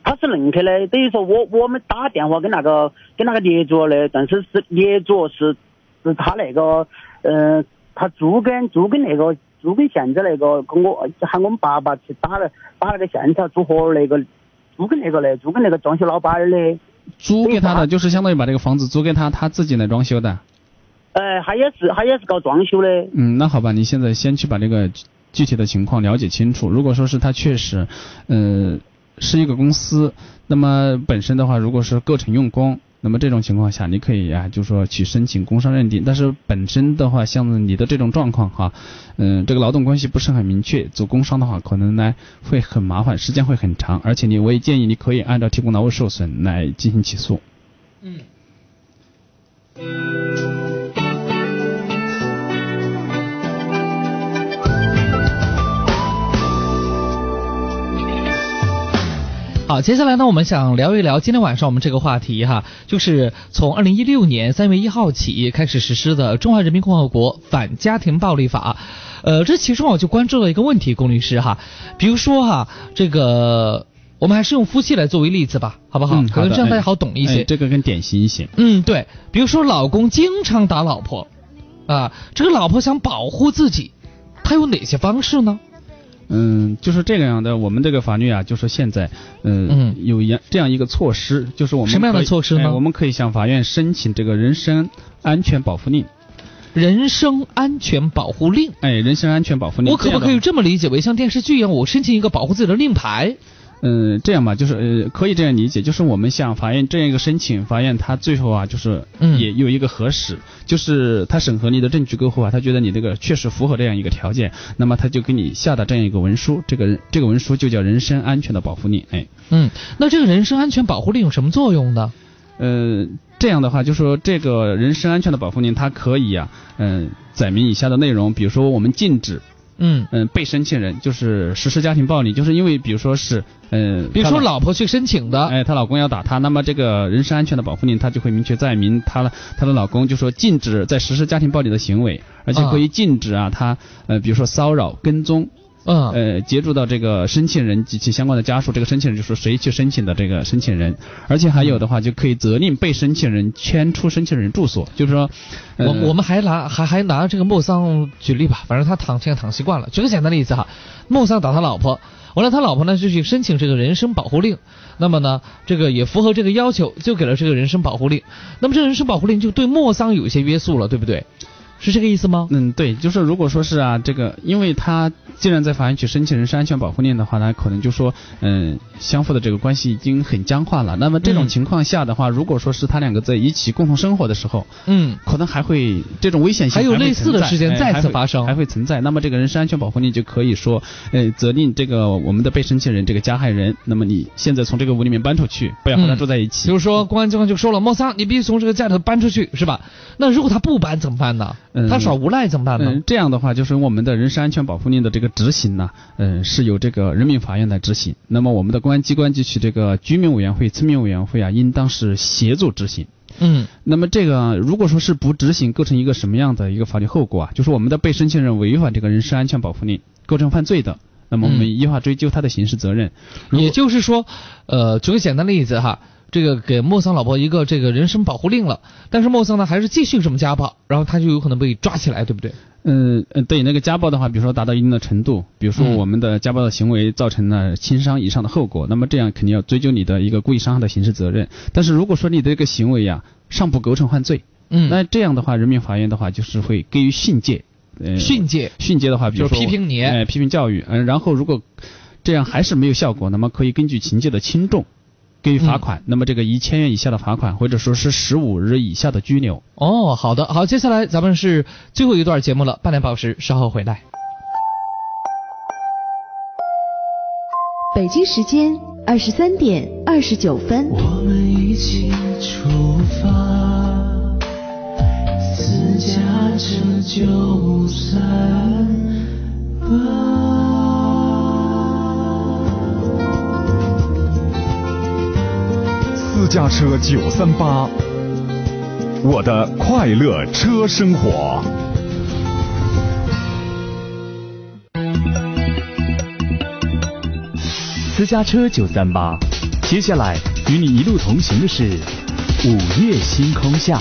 他是恁去的，等于说我我们打电话跟那个跟那个业主的，但是是业主是是他那个，呃，他租跟租跟那个租跟现在那个跟我喊我们爸爸去打了打那个现场租活那个租给那个的，租给那个装修老板的。租给他的就是相当于把这个房子租给他，他自己来装修的。呃，他也是他也是搞装修的。嗯，那好吧，你现在先去把这个具具体的情况了解清楚。如果说是他确实，呃，是一个公司，那么本身的话，如果是构成用工，那么这种情况下，你可以啊，就说去申请工伤认定。但是本身的话，像你的这种状况哈，嗯、这个劳动关系不是很明确，做工伤的话，可能呢会很麻烦，时间会很长，而且你我也建议你可以按照提供劳务受损来进行起诉。嗯。好，接下来呢，我们想聊一聊今天晚上我们这个话题哈，就是从二零一六年三月一号起开始实施的《中华人民共和国反家庭暴力法》。呃，这其中我就关注了一个问题，龚律师哈，比如说哈，这个我们还是用夫妻来作为例子吧，好不好？嗯，好的可能这样大家好懂一些。哎这个更典型一些。嗯，对，比如说老公经常打老婆，啊，这个老婆想保护自己，她有哪些方式呢？嗯，就是这个样的。我们这个法律啊，就是现在，嗯，有一这样一个措施，就是我们什么样的措施呢哎我们可以向法院申请这个人身安全保护令。人身安全保护令。哎，人身安全保护令。我可不可以这么理解为像电视剧一样，我申请一个保护自己的令牌？嗯，这样吧，就是呃，可以这样理解，就是我们向法院这样一个申请，法院他最后啊，就是嗯也有一个核实，就是他审核你的证据过后啊，他觉得你这个确实符合这样一个条件，那么他就给你下达这样一个文书，这个这个文书就叫人身安全的保护令，哎。嗯，那这个人身安全保护令有什么作用呢？呃，这样的话，就说这个人身安全的保护令，它可以啊，嗯、载明以下的内容，比如说我们禁止。嗯嗯，被申请人就是实施家庭暴力，就是因为比如说是，嗯，比如说老婆去申请的，哎，她老公要打她，那么这个人身安全的保护令，她就会明确载明她她的老公就说禁止在实施家庭暴力的行为，而且可以禁止啊，他呃，比如说骚扰、跟踪。嗯，呃，接触到这个申请人及其相关的家属，这个申请人就是谁去申请的这个申请人，而且还有的话就可以责令被申请人迁出申请人住所，就是说，呃、我我们还拿还还拿这个莫桑举例吧，反正他躺现在躺习惯了。举个简单的例子哈，莫桑打他老婆，完了他老婆呢就去申请这个人身保护令，那么呢这个也符合这个要求，就给了这个人身保护令。那么这个人身保护令就对莫桑有一些约束了，对不对？是这个意思吗？嗯，对，就是如果说是啊，这个，因为他既然在法院去申请人身安全保护令的话，那可能就说，嗯，相互的这个关系已经很僵化了。那么这种情况下的话，如果说是他两个在一起共同生活的时候，嗯，可能还会这种危险性还有类似的事件再次发生，还会存在。那么这个人身安全保护令就可以说，呃，责令这个我们的被申请人这个加害人，那么你现在从这个屋里面搬出去，不要和他住在一起。比如说，公安机关就说了，莫桑，你必须从这个家里头搬出去，是吧？那如果他不搬怎么办呢？嗯，他耍无赖怎么办呢？嗯，这样的话，就是我们的人身安全保护令的这个执行呢，嗯，是由这个人民法院来执行。那么我们的公安机关及其这个居民委员会、村民委员会啊，应当是协助执行。嗯，那么这个如果说是不执行，构成一个什么样的一个法律后果啊？就是我们的被申请人违反这个人身安全保护令，构成犯罪的，那么我们依法追究他的刑事责任。也就是说，呃，举个简单的例子哈。这个给莫桑老婆一个这个人身保护令了，但是莫桑呢还是继续什么家暴，然后他就有可能被抓起来，对不对？嗯嗯，对，那个家暴的话，比如说达到一定的程度，比如说我们的家暴的行为造成了轻伤以上的后果，那么这样肯定要追究你的一个故意伤害的刑事责任。但是如果说你的这个行为呀尚不构成犯罪，嗯，那这样的话，人民法院的话就是会给予训诫，呃，训诫，训诫的话，比如说批评你，哎，批评教育，嗯，然后如果这样还是没有效果，那么可以根据情节的轻重。给予罚款，嗯、那么这个一千元以下的罚款，或者说是十五日以下的拘留。哦，好的，好，接下来咱们是最后一段节目了，半点报时，稍后回来。北京时间二十三点二十九分。我们一起出发，私家车就三八。私家车九三八，我的快乐车生活。私家车九三八，接下来与你一路同行的是午夜星空下。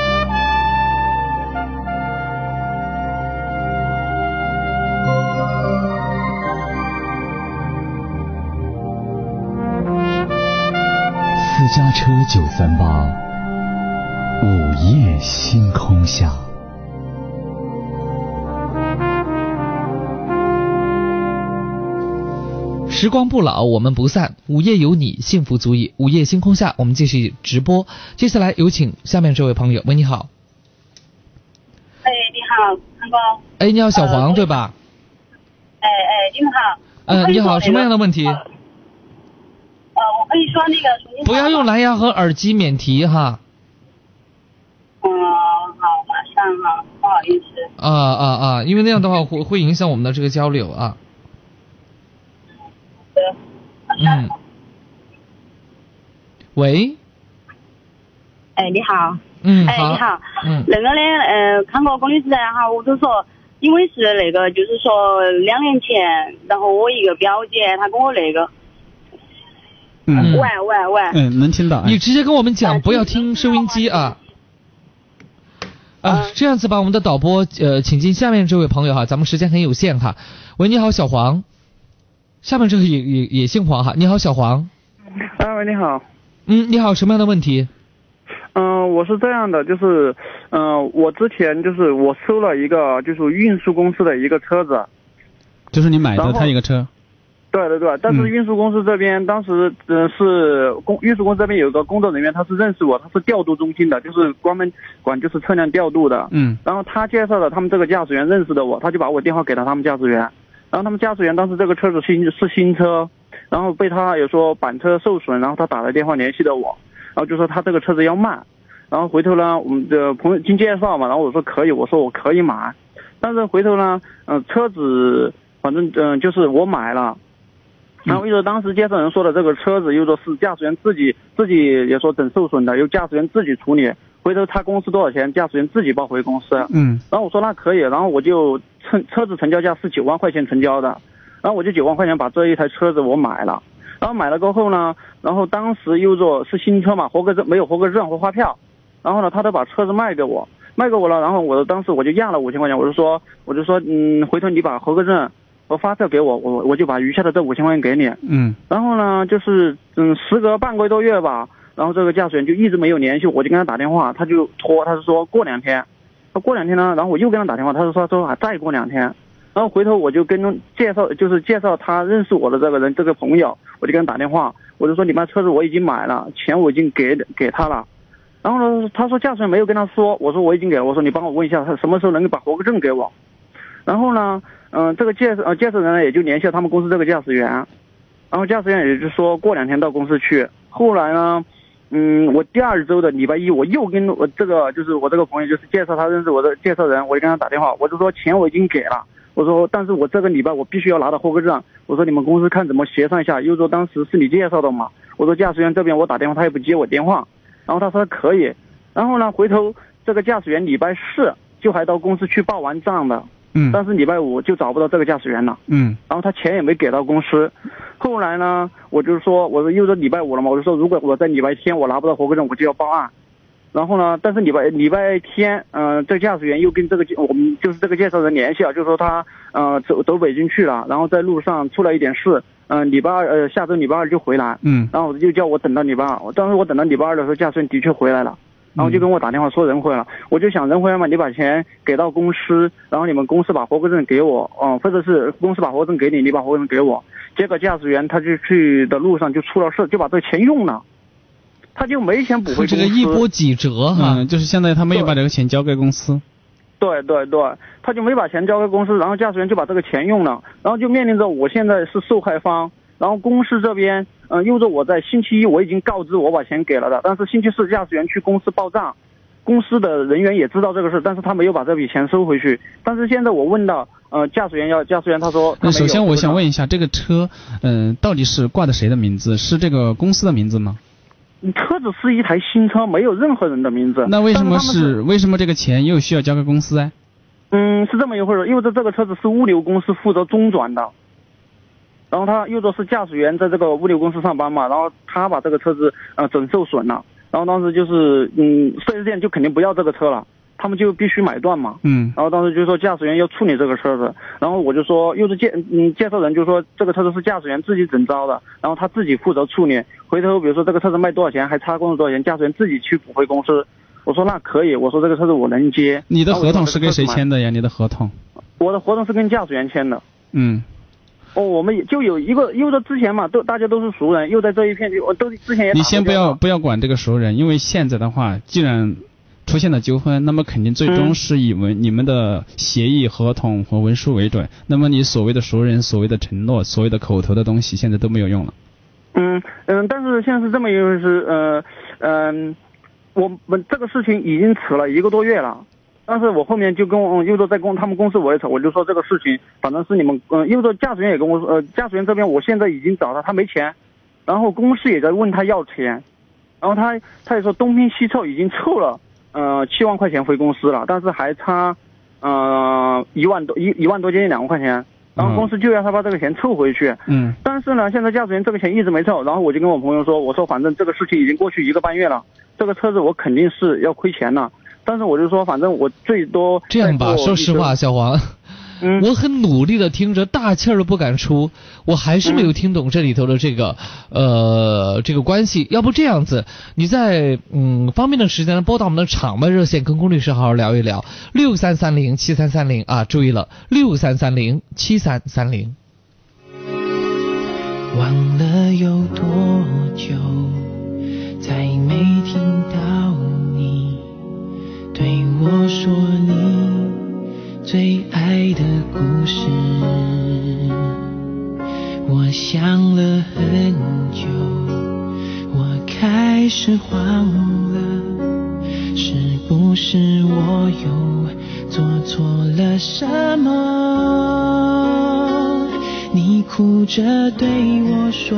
私家车九三八，午夜星空下。时光不老，我们不散。午夜有你，幸福足矣。午夜星空下，我们继续直播。接下来有请下面这位朋友。喂，你好。哎，你好，阳光。哎，你好，小黄，对吧？哎哎，你们好。嗯，你好，什么样的问题？呃，我可以说那个。不要用蓝牙和耳机免提哈。嗯，好，马上哈，不好意思。啊啊啊！因为那样的话会会影响我们的这个交流啊。嗯。喂。哎，你好。嗯，哎，你好。嗯。那个呢，呃，康哥，龚律师哈，我就说，因为是那个，就是说两年前，然后我一个表姐，她跟我那个。嗯。喂喂喂。嗯，能听到。你直接跟我们讲，不要听收音机啊。啊，这样子吧，我们的导播呃，请进下面这位朋友哈，咱们时间很有限哈。喂，你好，小黄。下面这个也也也姓黄哈，你好，小黄。啊喂，你好。嗯，你好，什么样的问题？嗯，我是这样的，就是嗯，我之前就是我收了一个就是运输公司的一个车子。就是你买的他一个车。对对对，但是运输公司这边当时嗯、呃是公运输公司这边有一个工作人员，他是认识我，他是调度中心的，就是专门管就是车辆调度的。嗯。然后他介绍了他们这个驾驶员认识的我，他就把我电话给了他们驾驶员，然后他们驾驶员当时这个车子新是新车，然后被他有说板车受损，然后他打了电话联系的我，然后就说他这个车子要卖，然后回头呢我们的朋友经介绍嘛，然后我说可以，我说我可以买，但是回头呢，嗯、车子反正嗯、就是我买了。然后又说当时介绍人说的这个车子又说是驾驶员自己自己也说整受损的，由驾驶员自己处理，回头他公司多少钱，驾驶员自己报回公司。嗯然后我说那可以，然后我就成车子成交价是九万块钱成交的，然后我就九万块钱把这一台车子我买了，然后买了过后呢，然后当时又说是新车嘛，合格证没有合格证和发票，然后呢他都把车子卖给我，卖给我了，然后我当时我就压了五千块钱，我就说我就说嗯，回头你把合格证和发票给我，我我就把余下的这五千块钱给你，嗯然后呢，就是嗯，时隔半个多月吧，然后这个驾驶员就一直没有联系我，我就跟他打电话，他就拖，他是说过两天，他过两天呢，然后我又跟他打电话，他就说说还再过两天，然后回头我就跟介绍，就是介绍他认识我的这个人这个朋友，我就跟他打电话，我就说你把车子我已经买了，钱我已经给给他了。然后呢，他说驾驶员没有跟他说，我说我已经给了，我说你帮我问一下他什么时候能够把合格证给我。然后呢，嗯、这个介绍呃介绍人呢也就联系了他们公司这个驾驶员，然后驾驶员也就说过两天到公司去。后来呢，嗯，我第二周的礼拜一，我又跟我这个就是我这个朋友，就是介绍他认识我的介绍人，我就跟他打电话，我就说钱我已经给了，我说但是我这个礼拜我必须要拿到合格证，我说你们公司看怎么协商一下。又说当时是你介绍的嘛，我说驾驶员这边我打电话他也不接我电话，然后他说可以，然后呢回头这个驾驶员礼拜四就还到公司去报完账的，嗯但是礼拜五就找不到这个驾驶员了。嗯然后他钱也没给到公司。后来呢，我就说，我说又是礼拜五了嘛，我就说如果我在礼拜天我拿不到合格证，我就要报案。然后呢，但是礼拜礼拜天，嗯、这个驾驶员又跟这个我们就是这个介绍人联系了，就说他呃走走北京去了，然后在路上出了一点事，嗯、礼拜二呃下周礼拜二就回来。嗯然后我就叫我等到礼拜二，当时我等到礼拜二的时候，驾驶员的确回来了。然后就跟我打电话说人回来了，我就想人回来嘛，你把钱给到公司，然后你们公司把合格证给我，嗯，或者是公司把合格证给你，你把合格证给我。结果驾驶员他就去的路上就出了事，就把这个钱用了，他就没钱补回公司。这个一波几折哈、嗯，就是相当于他没有把这个钱交给公司。对对对，他就没把钱交给公司，然后驾驶员就把这个钱用了，然后就面临着我现在是受害方，然后公司这边，嗯、因为我在星期一我已经告知我把钱给了的，但是星期四驾驶员去公司报账，公司的人员也知道这个事，但是他没有把这笔钱收回去，但是现在我问到，呃，驾驶员要驾驶员他说他那首先我想问一下，这个车，嗯、到底是挂的谁的名字？是这个公司的名字吗？车子是一台新车，没有任何人的名字。那为什么但是是为什么这个钱又需要交给公司哎？嗯，是这么一回事，因为这这个车子是物流公司负责中转的，然后他又说是驾驶员在这个物流公司上班嘛，然后他把这个车子呃整受损了，然后当时就是嗯，四 S 店就肯定不要这个车了，他们就必须买断嘛。嗯然后当时就说驾驶员要处理这个车子，然后我就说又是介嗯介绍人就说这个车子是驾驶员自己整招的，然后他自己负责处理，回头比如说这个车子卖多少钱，还差公司多少钱，驾驶员自己去补回公司。我说那可以，我说这个车子我能接。你的合同是跟谁签的呀？你的合同？我的合同是跟驾驶员签的。嗯哦，我们也就有一个，因为之前嘛，都大家都是熟人，又在这一片就我都之前也你先不要不要管这个熟人，因为现在的话，既然出现了纠纷，那么肯定最终嗯是以文、你们的协议、合同和文书为准。那么你所谓的熟人、所谓的承诺、所谓的口头的东西，现在都没有用了。嗯嗯，但是现在是这么一回事，呃嗯、我们这个事情已经迟了一个多月了。但是我后面就跟我，嗯又说在公他们公司我也扯，我就说这个事情反正是你们，嗯，又说驾驶员也跟我说，呃，驾驶员这边我现在已经找他，他没钱，然后公司也在问他要钱，然后他他也说东拼西凑已经凑了，呃，七万块钱回公司了，但是还差，呃，一万多一一万多接近两万块钱，然后公司就要他把这个钱凑回去，嗯。但是呢，现在驾驶员这个钱一直没凑，然后我就跟我朋友说，我说反正这个事情已经过去一个半月了，这个车子我肯定是要亏钱了，但是我就说反正我最多这样吧，说实话，小黄，嗯 我很努力的听着，大气儿都不敢出，我还是没有听懂这里头的这个、呃这个关系。要不这样子，你在嗯方便的时间呢拨打我们的场外热线，跟龚律师好好聊一聊，六三三零七三三零啊，注意了，六三三零七三三零。忘了有多久，再没听到我说你最爱的故事。我想了很久，我开始慌了，是不是我又做错了什么？你哭着对我说，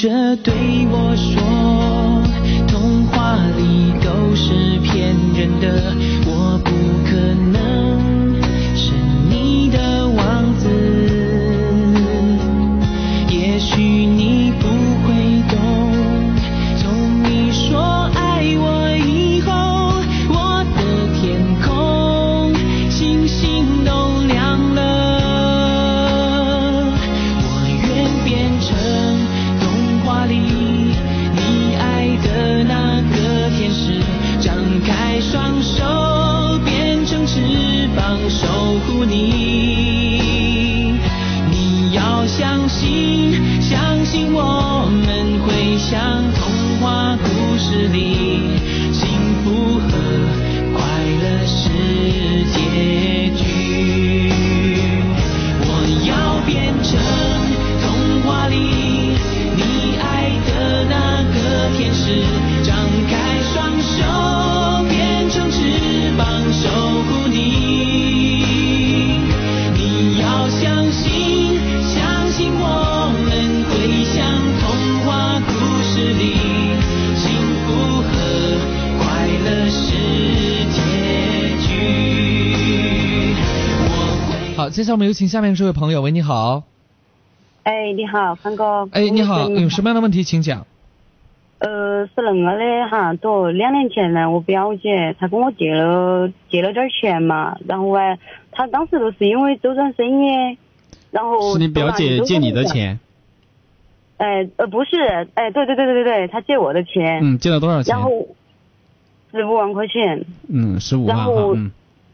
着对我说，童话里都是骗人的，我下来我们有请下面这位朋友，喂，你好。哎，你好，潘哥。哎，你好，嗯有什么样的问题请讲。呃，是恁个的哈，都两年前呢，我表姐她跟我借了借了点钱嘛，然后哎，她当时都是因为周转生意，然后是你表姐借你的。钱，哎，呃，不是，哎，对对对对对对，她借我的钱。嗯，借了多少钱然？后十五万块钱。嗯，十五万哈，然后嗯，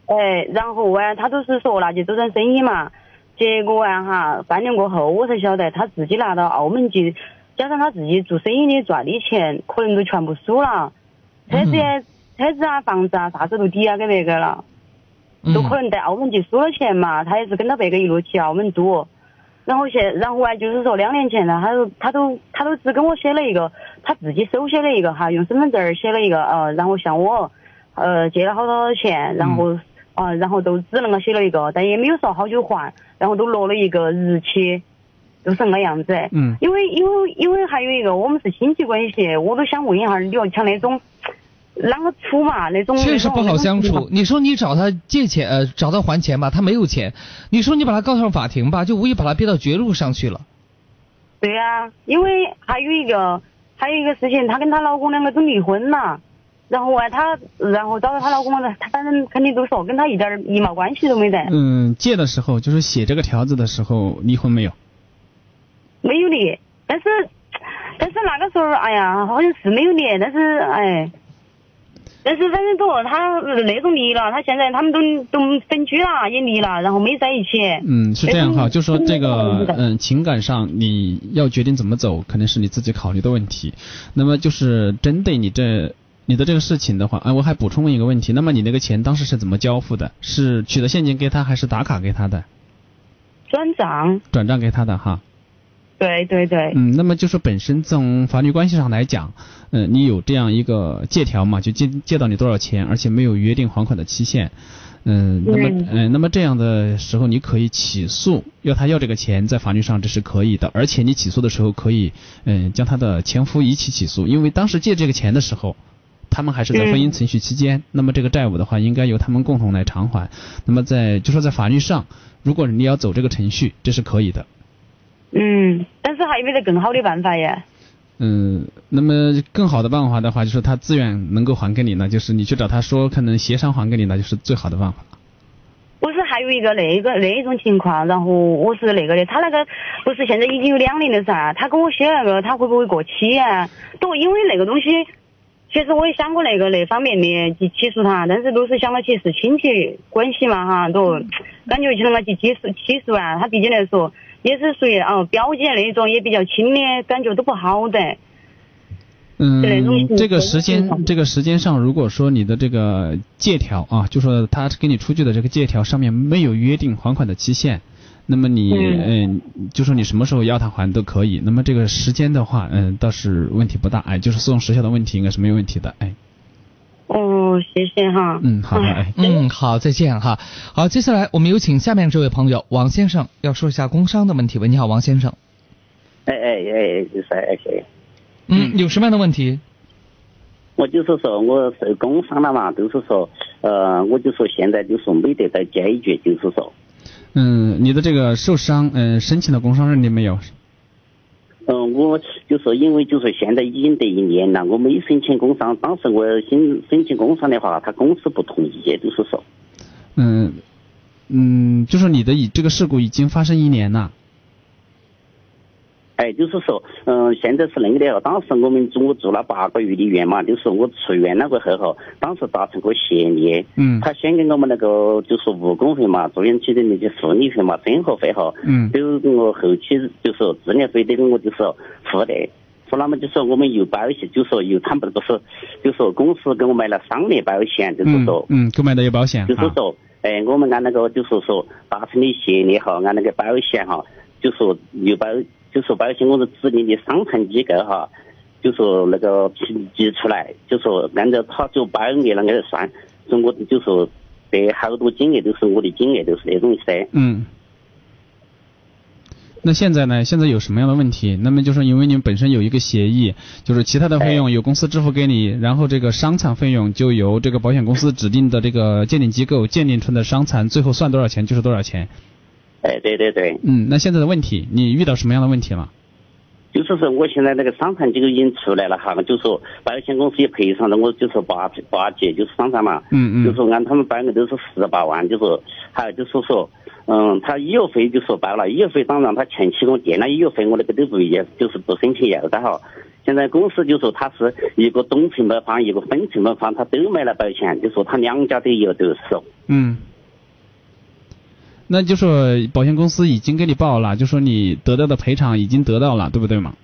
哎，然后啊，他都是说拿去周转生意嘛，结果啊哈，半年过后我才晓得他自己拿到澳门去，加上他自己做生意的赚的钱，可能都全部输了，车子也、车子啊、房子啊啥子都抵押给别个了，都可能在澳门去输了钱嘛，他也是跟到别个一路去澳门赌。然后现，然后啊，就是说两年前呢，他都他都他都只跟我写了一个，他自己手写了一个哈，用身份证儿写了一个呃，然后向我呃借了好多钱，然后啊、然后都只能够写了一个，但也没有说好久还，然后都落了一个日期，就是那个样子。嗯因为因为因为还有一个，我们是亲戚关系，我都想问一下，你要像那种啷个处嘛？那种确实不好相。处。你说你找他借钱，呃，找他还钱吧，他没有钱。你说你把他告上法庭吧，就无疑把他逼到绝路上去了。对呀、因为还有一个还有一个事情，她跟她老公两个都离婚了，然后啊，她然后找到她老公了，她反正肯定都说跟她一点儿一毛关系都没得，嗯，借的时候就是写这个条子的时候离婚没有？没有离，但是但是那个时候，哎呀，好像是没有离，但是哎。但是反正都他那种离了，他现在他们都都分居了，也离了，然后没在一起。嗯，是这样哈，就说这个嗯嗯情感上你要决定怎么走，肯定是你自己考虑的问题。那么就是针对你这你的这个事情的话，哎，我还补充问一个问题，那么你那个钱当时是怎么交付的？是取的现金给他，还是打卡给他的？转账。转账给他的哈。对对对。嗯，那么就是本身从法律关系上来讲，嗯，你有这样一个借条嘛，就借借到你多少钱，而且没有约定还款的期限。嗯，那么嗯，那么这样的时候，你可以起诉，要他要这个钱，在法律上这是可以的，而且你起诉的时候可以嗯将他的前夫一起起诉，因为当时借这个钱的时候，他们还是在婚姻存续期间，那么这个债务的话，应该由他们共同来偿还。那么在就说在法律上，如果你要走这个程序，这是可以的。嗯，但是还有没得更好的办法呀？嗯，那么更好的办法的话，就是他自愿能够还给你呢，就是你去找他说，可能协商还给你，那就是最好的办法。不是还有一个那个那一种情况，然后我是那个的，他那个不是现在已经有两年了噻，他跟我写那个，他会不会过期啊？都，因为那个东西，其实我也想过那个那方面的去起诉他，但是都是想到起是亲戚关系嘛哈，都感觉去那么去起诉起诉啊，他毕竟来说。也是属于哦表姐那种也比较亲的感觉都不好的。嗯，这个时间这个时间上，如果说你的这个借条啊，就说他给你出具的这个借条上面没有约定还款的期限，那么你嗯，就说你什么时候要他还都可以。那么这个时间的话，嗯，倒是问题不大，哎，就是诉讼时效的问题应该是没有问题的，哎。哦，谢谢哈。嗯，好的，哎，嗯，好，再见哈。好，接下来我们有请下面这位朋友王先生要说一下工伤的问题。喂，你好，王先生。哎哎哎，就是哎谢。嗯，有什么样的问题？我就是说我受工伤了嘛，就是说，呃，我就说现在就说没得到解决，就是说。嗯，你的这个受伤，嗯，申请的工伤认定没有？嗯，我就说，因为就是现在已经得一年了，我没申请工伤。当时我申申请工伤的话，他公司不同意，就是说。嗯嗯，就说你的已这个事故已经发生一年了。哎，就是说，嗯，现在是那个的哦。当时我们住住了八个月的院嘛，就是我出院了过后哈，当时达成过协议，嗯，他先给我们那个就是误工费嘛，住院期的那些护理费嘛、生活费哈，嗯，都我后期就是说治疗费得我就是付的，付那么就说我们有保险，就说有他们不是，就说公司给我买了商业保险，就是说，嗯，购买的有保险，就是说，哎，我们按那个就是说达成的协议哈，按那个保险哈，就说有保。就说保险公司指定的伤残机构哈，就说那个评级出来，就说按照他就保额那个来算，说我就说得好多金额都是我的金额都是那种噻。嗯。那现在呢？现在有什么样的问题？那么就是因为你们本身有一个协议，就是其他的费用由公司支付给你，然后这个伤残费用就由这个保险公司指定的这个鉴定机构鉴定出的伤残，最后算多少钱就是多少钱。哎，对对对。嗯，那现在的问题，你遇到什么样的问题了？就是说，我现在那个伤残机构已经出来了哈，就说保险公司也赔偿了我，就说八八级就是伤残嘛。嗯嗯。就说按他们办的都是十八万，就说还有就是说，嗯，他医药费就说报了，医药费当然他前期给我垫了医药费，我那个都不要，就是不申请要的哈。现在公司就说他是一个总承保方，一个分承保方，他都买了保险，就说他两家都有都是。嗯。那就说保险公司已经给你报了，就说你得到的赔偿已经得到了，对不对嘛？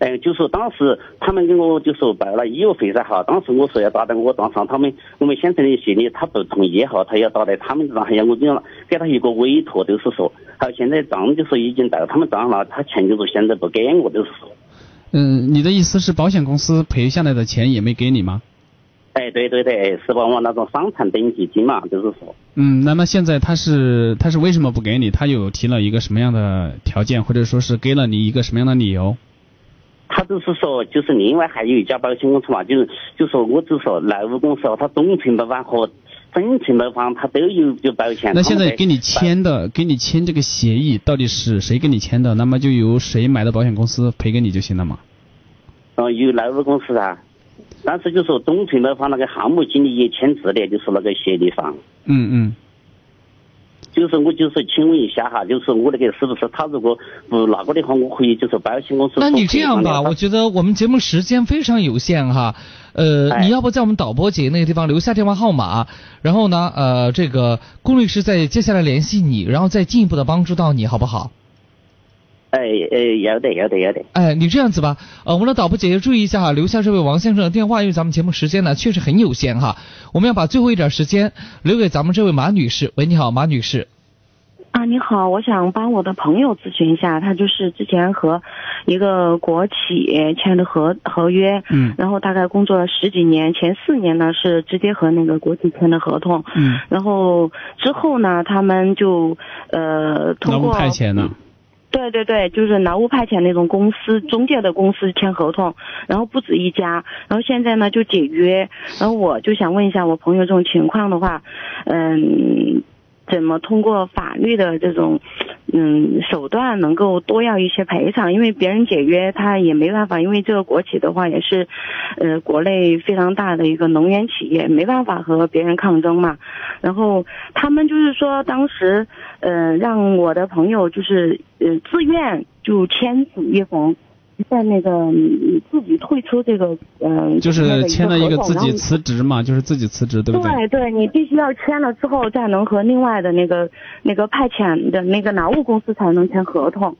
哎，就是当时他们给我就说报了医药费噻哈，当时我说要打在我账上，他们我们先成的协议，他不同意哈，他要打在他们账上，要我给了给他一个委托，就是说，好现在账就是已经到他们账上了，他钱就是现在不给我，就是说。嗯，你的意思是保险公司赔下来的钱也没给你吗？哎，对对对，十八万那种伤残等级金嘛，就是说。嗯，那么现在他是他是为什么不给你？他有提了一个什么样的条件，或者说是给了你一个什么样的理由？他就是说，就是另外还有一家保险公司嘛，就是就说我只说劳务公司哦，他总承包方和分承包方他都有有保险。那现在给你签的，给你签这个协议到底是谁给你签的？那么就由谁买的保险公司赔给你就行了嘛？嗯，有劳务公司啊。但是就说东城的话那个项目经理也签字的，就是那个协议方。嗯嗯。就是我就是请问一下哈，就是我那个是不是他如果不那个的话，我可以就是保险公司。那你这样吧，我觉得我们节目时间非常有限哈，呃，你要不在我们导播节那个地方留下电话号码，然后呢，呃，这个龚律师在接下来联系你，然后再进一步的帮助到你，好不好？哎哎，要得要得要得。哎，你这样子吧，呃，我们的导播姐姐注意一下哈，留下这位王先生的电话，因为咱们节目时间呢确实很有限哈，我们要把最后一点时间留给咱们这位马女士。喂，你好，马女士。啊，你好，我想帮我的朋友咨询一下，他就是之前和一个国企签的合合约，嗯，然后大概工作了十几年，前四年呢是直接和那个国企签的合同，嗯，然后之后呢，他们就呃通劳务过派遣呢？对对对，就是劳务派遣那种公司中介的公司签合同，然后不止一家，然后现在呢就解约，然后我就想问一下我朋友这种情况的话，嗯，怎么通过法律的这种嗯手段能够多要一些赔偿？因为别人解约他也没办法，因为这个国企的话也是呃国内非常大的一个能源企业，没办法和别人抗争嘛。然后他们就是说当时呃让我的朋友就是呃自愿就签署一封。在那个嗯自己退出这个嗯，就是签了一个自己辞职嘛，就是自己辞职，对不对？对对，你必须要签了之后，再能和另外的那个那个派遣的那个劳务公司才能签合同，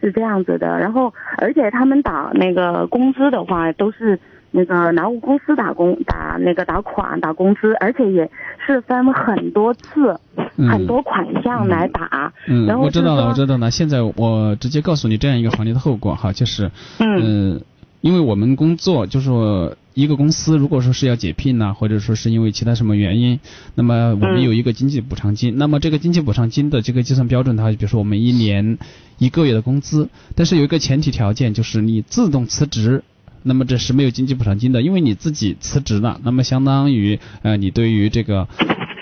是这样子的。然后，而且他们打那个工资的话，都是那个劳务公司打工打那个打款打工资，而且也是分很多次、嗯很多款项来打。嗯，然后我知道了，我知道了。现在我直接告诉你这样一个行业的后果哈，就是，嗯呃，因为我们工作就是说一个公司如果说是要解聘呐、或者说是因为其他什么原因，那么我们嗯有一个经济补偿金，那么这个经济补偿金的这个计算标准的话，比如说我们一年一个月的工资，但是有一个前提条件就是你自动辞职。那么这是没有经济补偿金的，因为你自己辞职了，那么相当于呃你对于这个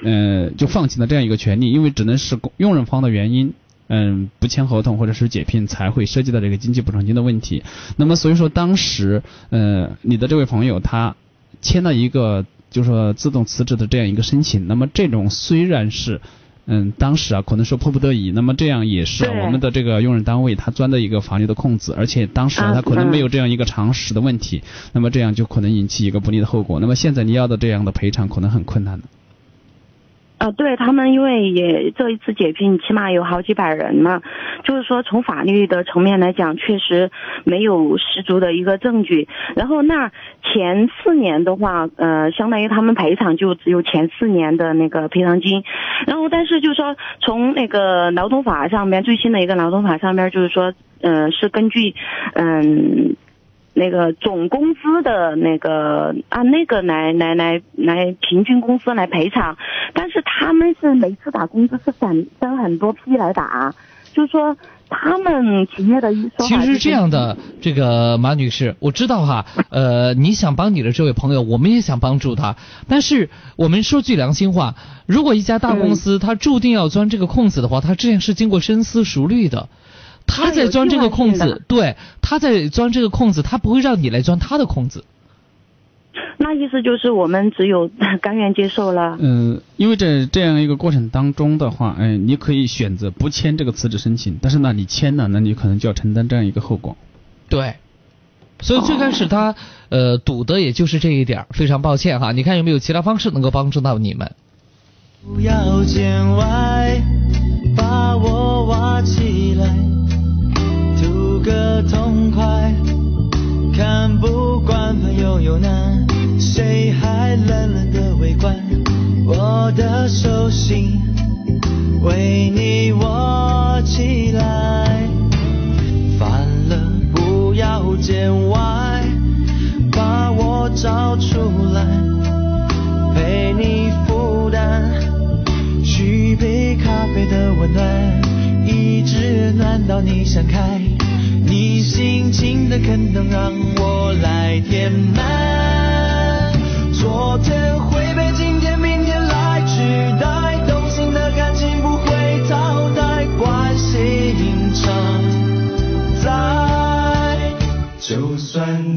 呃就放弃了这样一个权利，因为只能是用人方的原因，嗯不签合同或者是解聘才会涉及到这个经济补偿金的问题。那么所以说当时呃你的这位朋友他签了一个就是说自动辞职的这样一个申请，那么这种虽然是嗯，当时啊，可能说迫不得已，那么这样也是啊我们的这个用人单位他钻的一个法律的空子，而且当时啊啊他可能嗯没有这样一个常识的问题，那么这样就可能引起一个不利的后果。那么现在你要的这样的赔偿可能很困难的。啊，对他们，因为也这一次解聘起码有好几百人呢，就是说从法律的层面来讲，确实没有十足的一个证据。然后那前四年的话，呃，相当于他们赔偿就只有前四年的那个赔偿金。然后但是就是说从那个劳动法上面最新的一个劳动法上面就是说，呃，是根据嗯。那个总工资的那个按那个来来来来平均工资来赔偿，但是他们是每次打工资是分分很多批来打，就是说他们企业的说其实是这样的，这个马女士，我知道哈，呃，你想帮你的这位朋友，我们也想帮助他，但是我们说句良心话，如果一家大公司它注定要钻这个空子的话，它这样是经过深思熟虑的。他在钻这个空子，对，他在钻这个空子，他不会让你来钻他的空子。那意思就是我们只有甘愿接受了。嗯，因为这这样一个过程当中的话，嗯，你可以选择不签这个辞职申请，但是呢，你签了，那你可能就要承担这样一个后果。对，所以最开始他呃赌的也就是这一点儿，非常抱歉哈。你看有没有其他方式能够帮助到你们？不要见外，把我挖起来，图个痛快。看不惯朋友有难，谁还冷冷的围观？我的手心为你握起来，烦了不要见外，把我找出来，陪你负担。续杯咖啡的温暖，一直暖到你想开。你心情的坑能让我来填满。昨天会被今天、明天来取代，动心的感情不会淘汰，关系常在。就算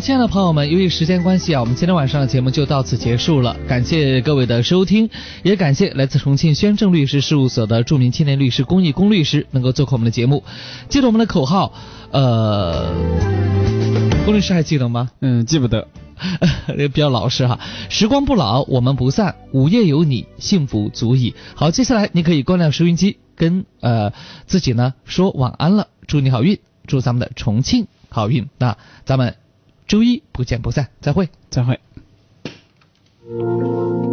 亲爱的朋友们，由于时间关系啊，我们今天晚上的节目就到此结束了。感谢各位的收听，也感谢来自重庆宣正律师事务所的著名青年律师龚毅龚律师能够做客我们的节目。记得我们的口号，呃，龚律师还记得吗？嗯，记不得。比较老实哈。时光不老，我们不散。午夜有你，幸福足矣。好，接下来你可以关掉收音机，跟呃自己呢说晚安了。祝你好运，祝咱们的重庆好运。那咱们周一不见不散，再会，再会。thank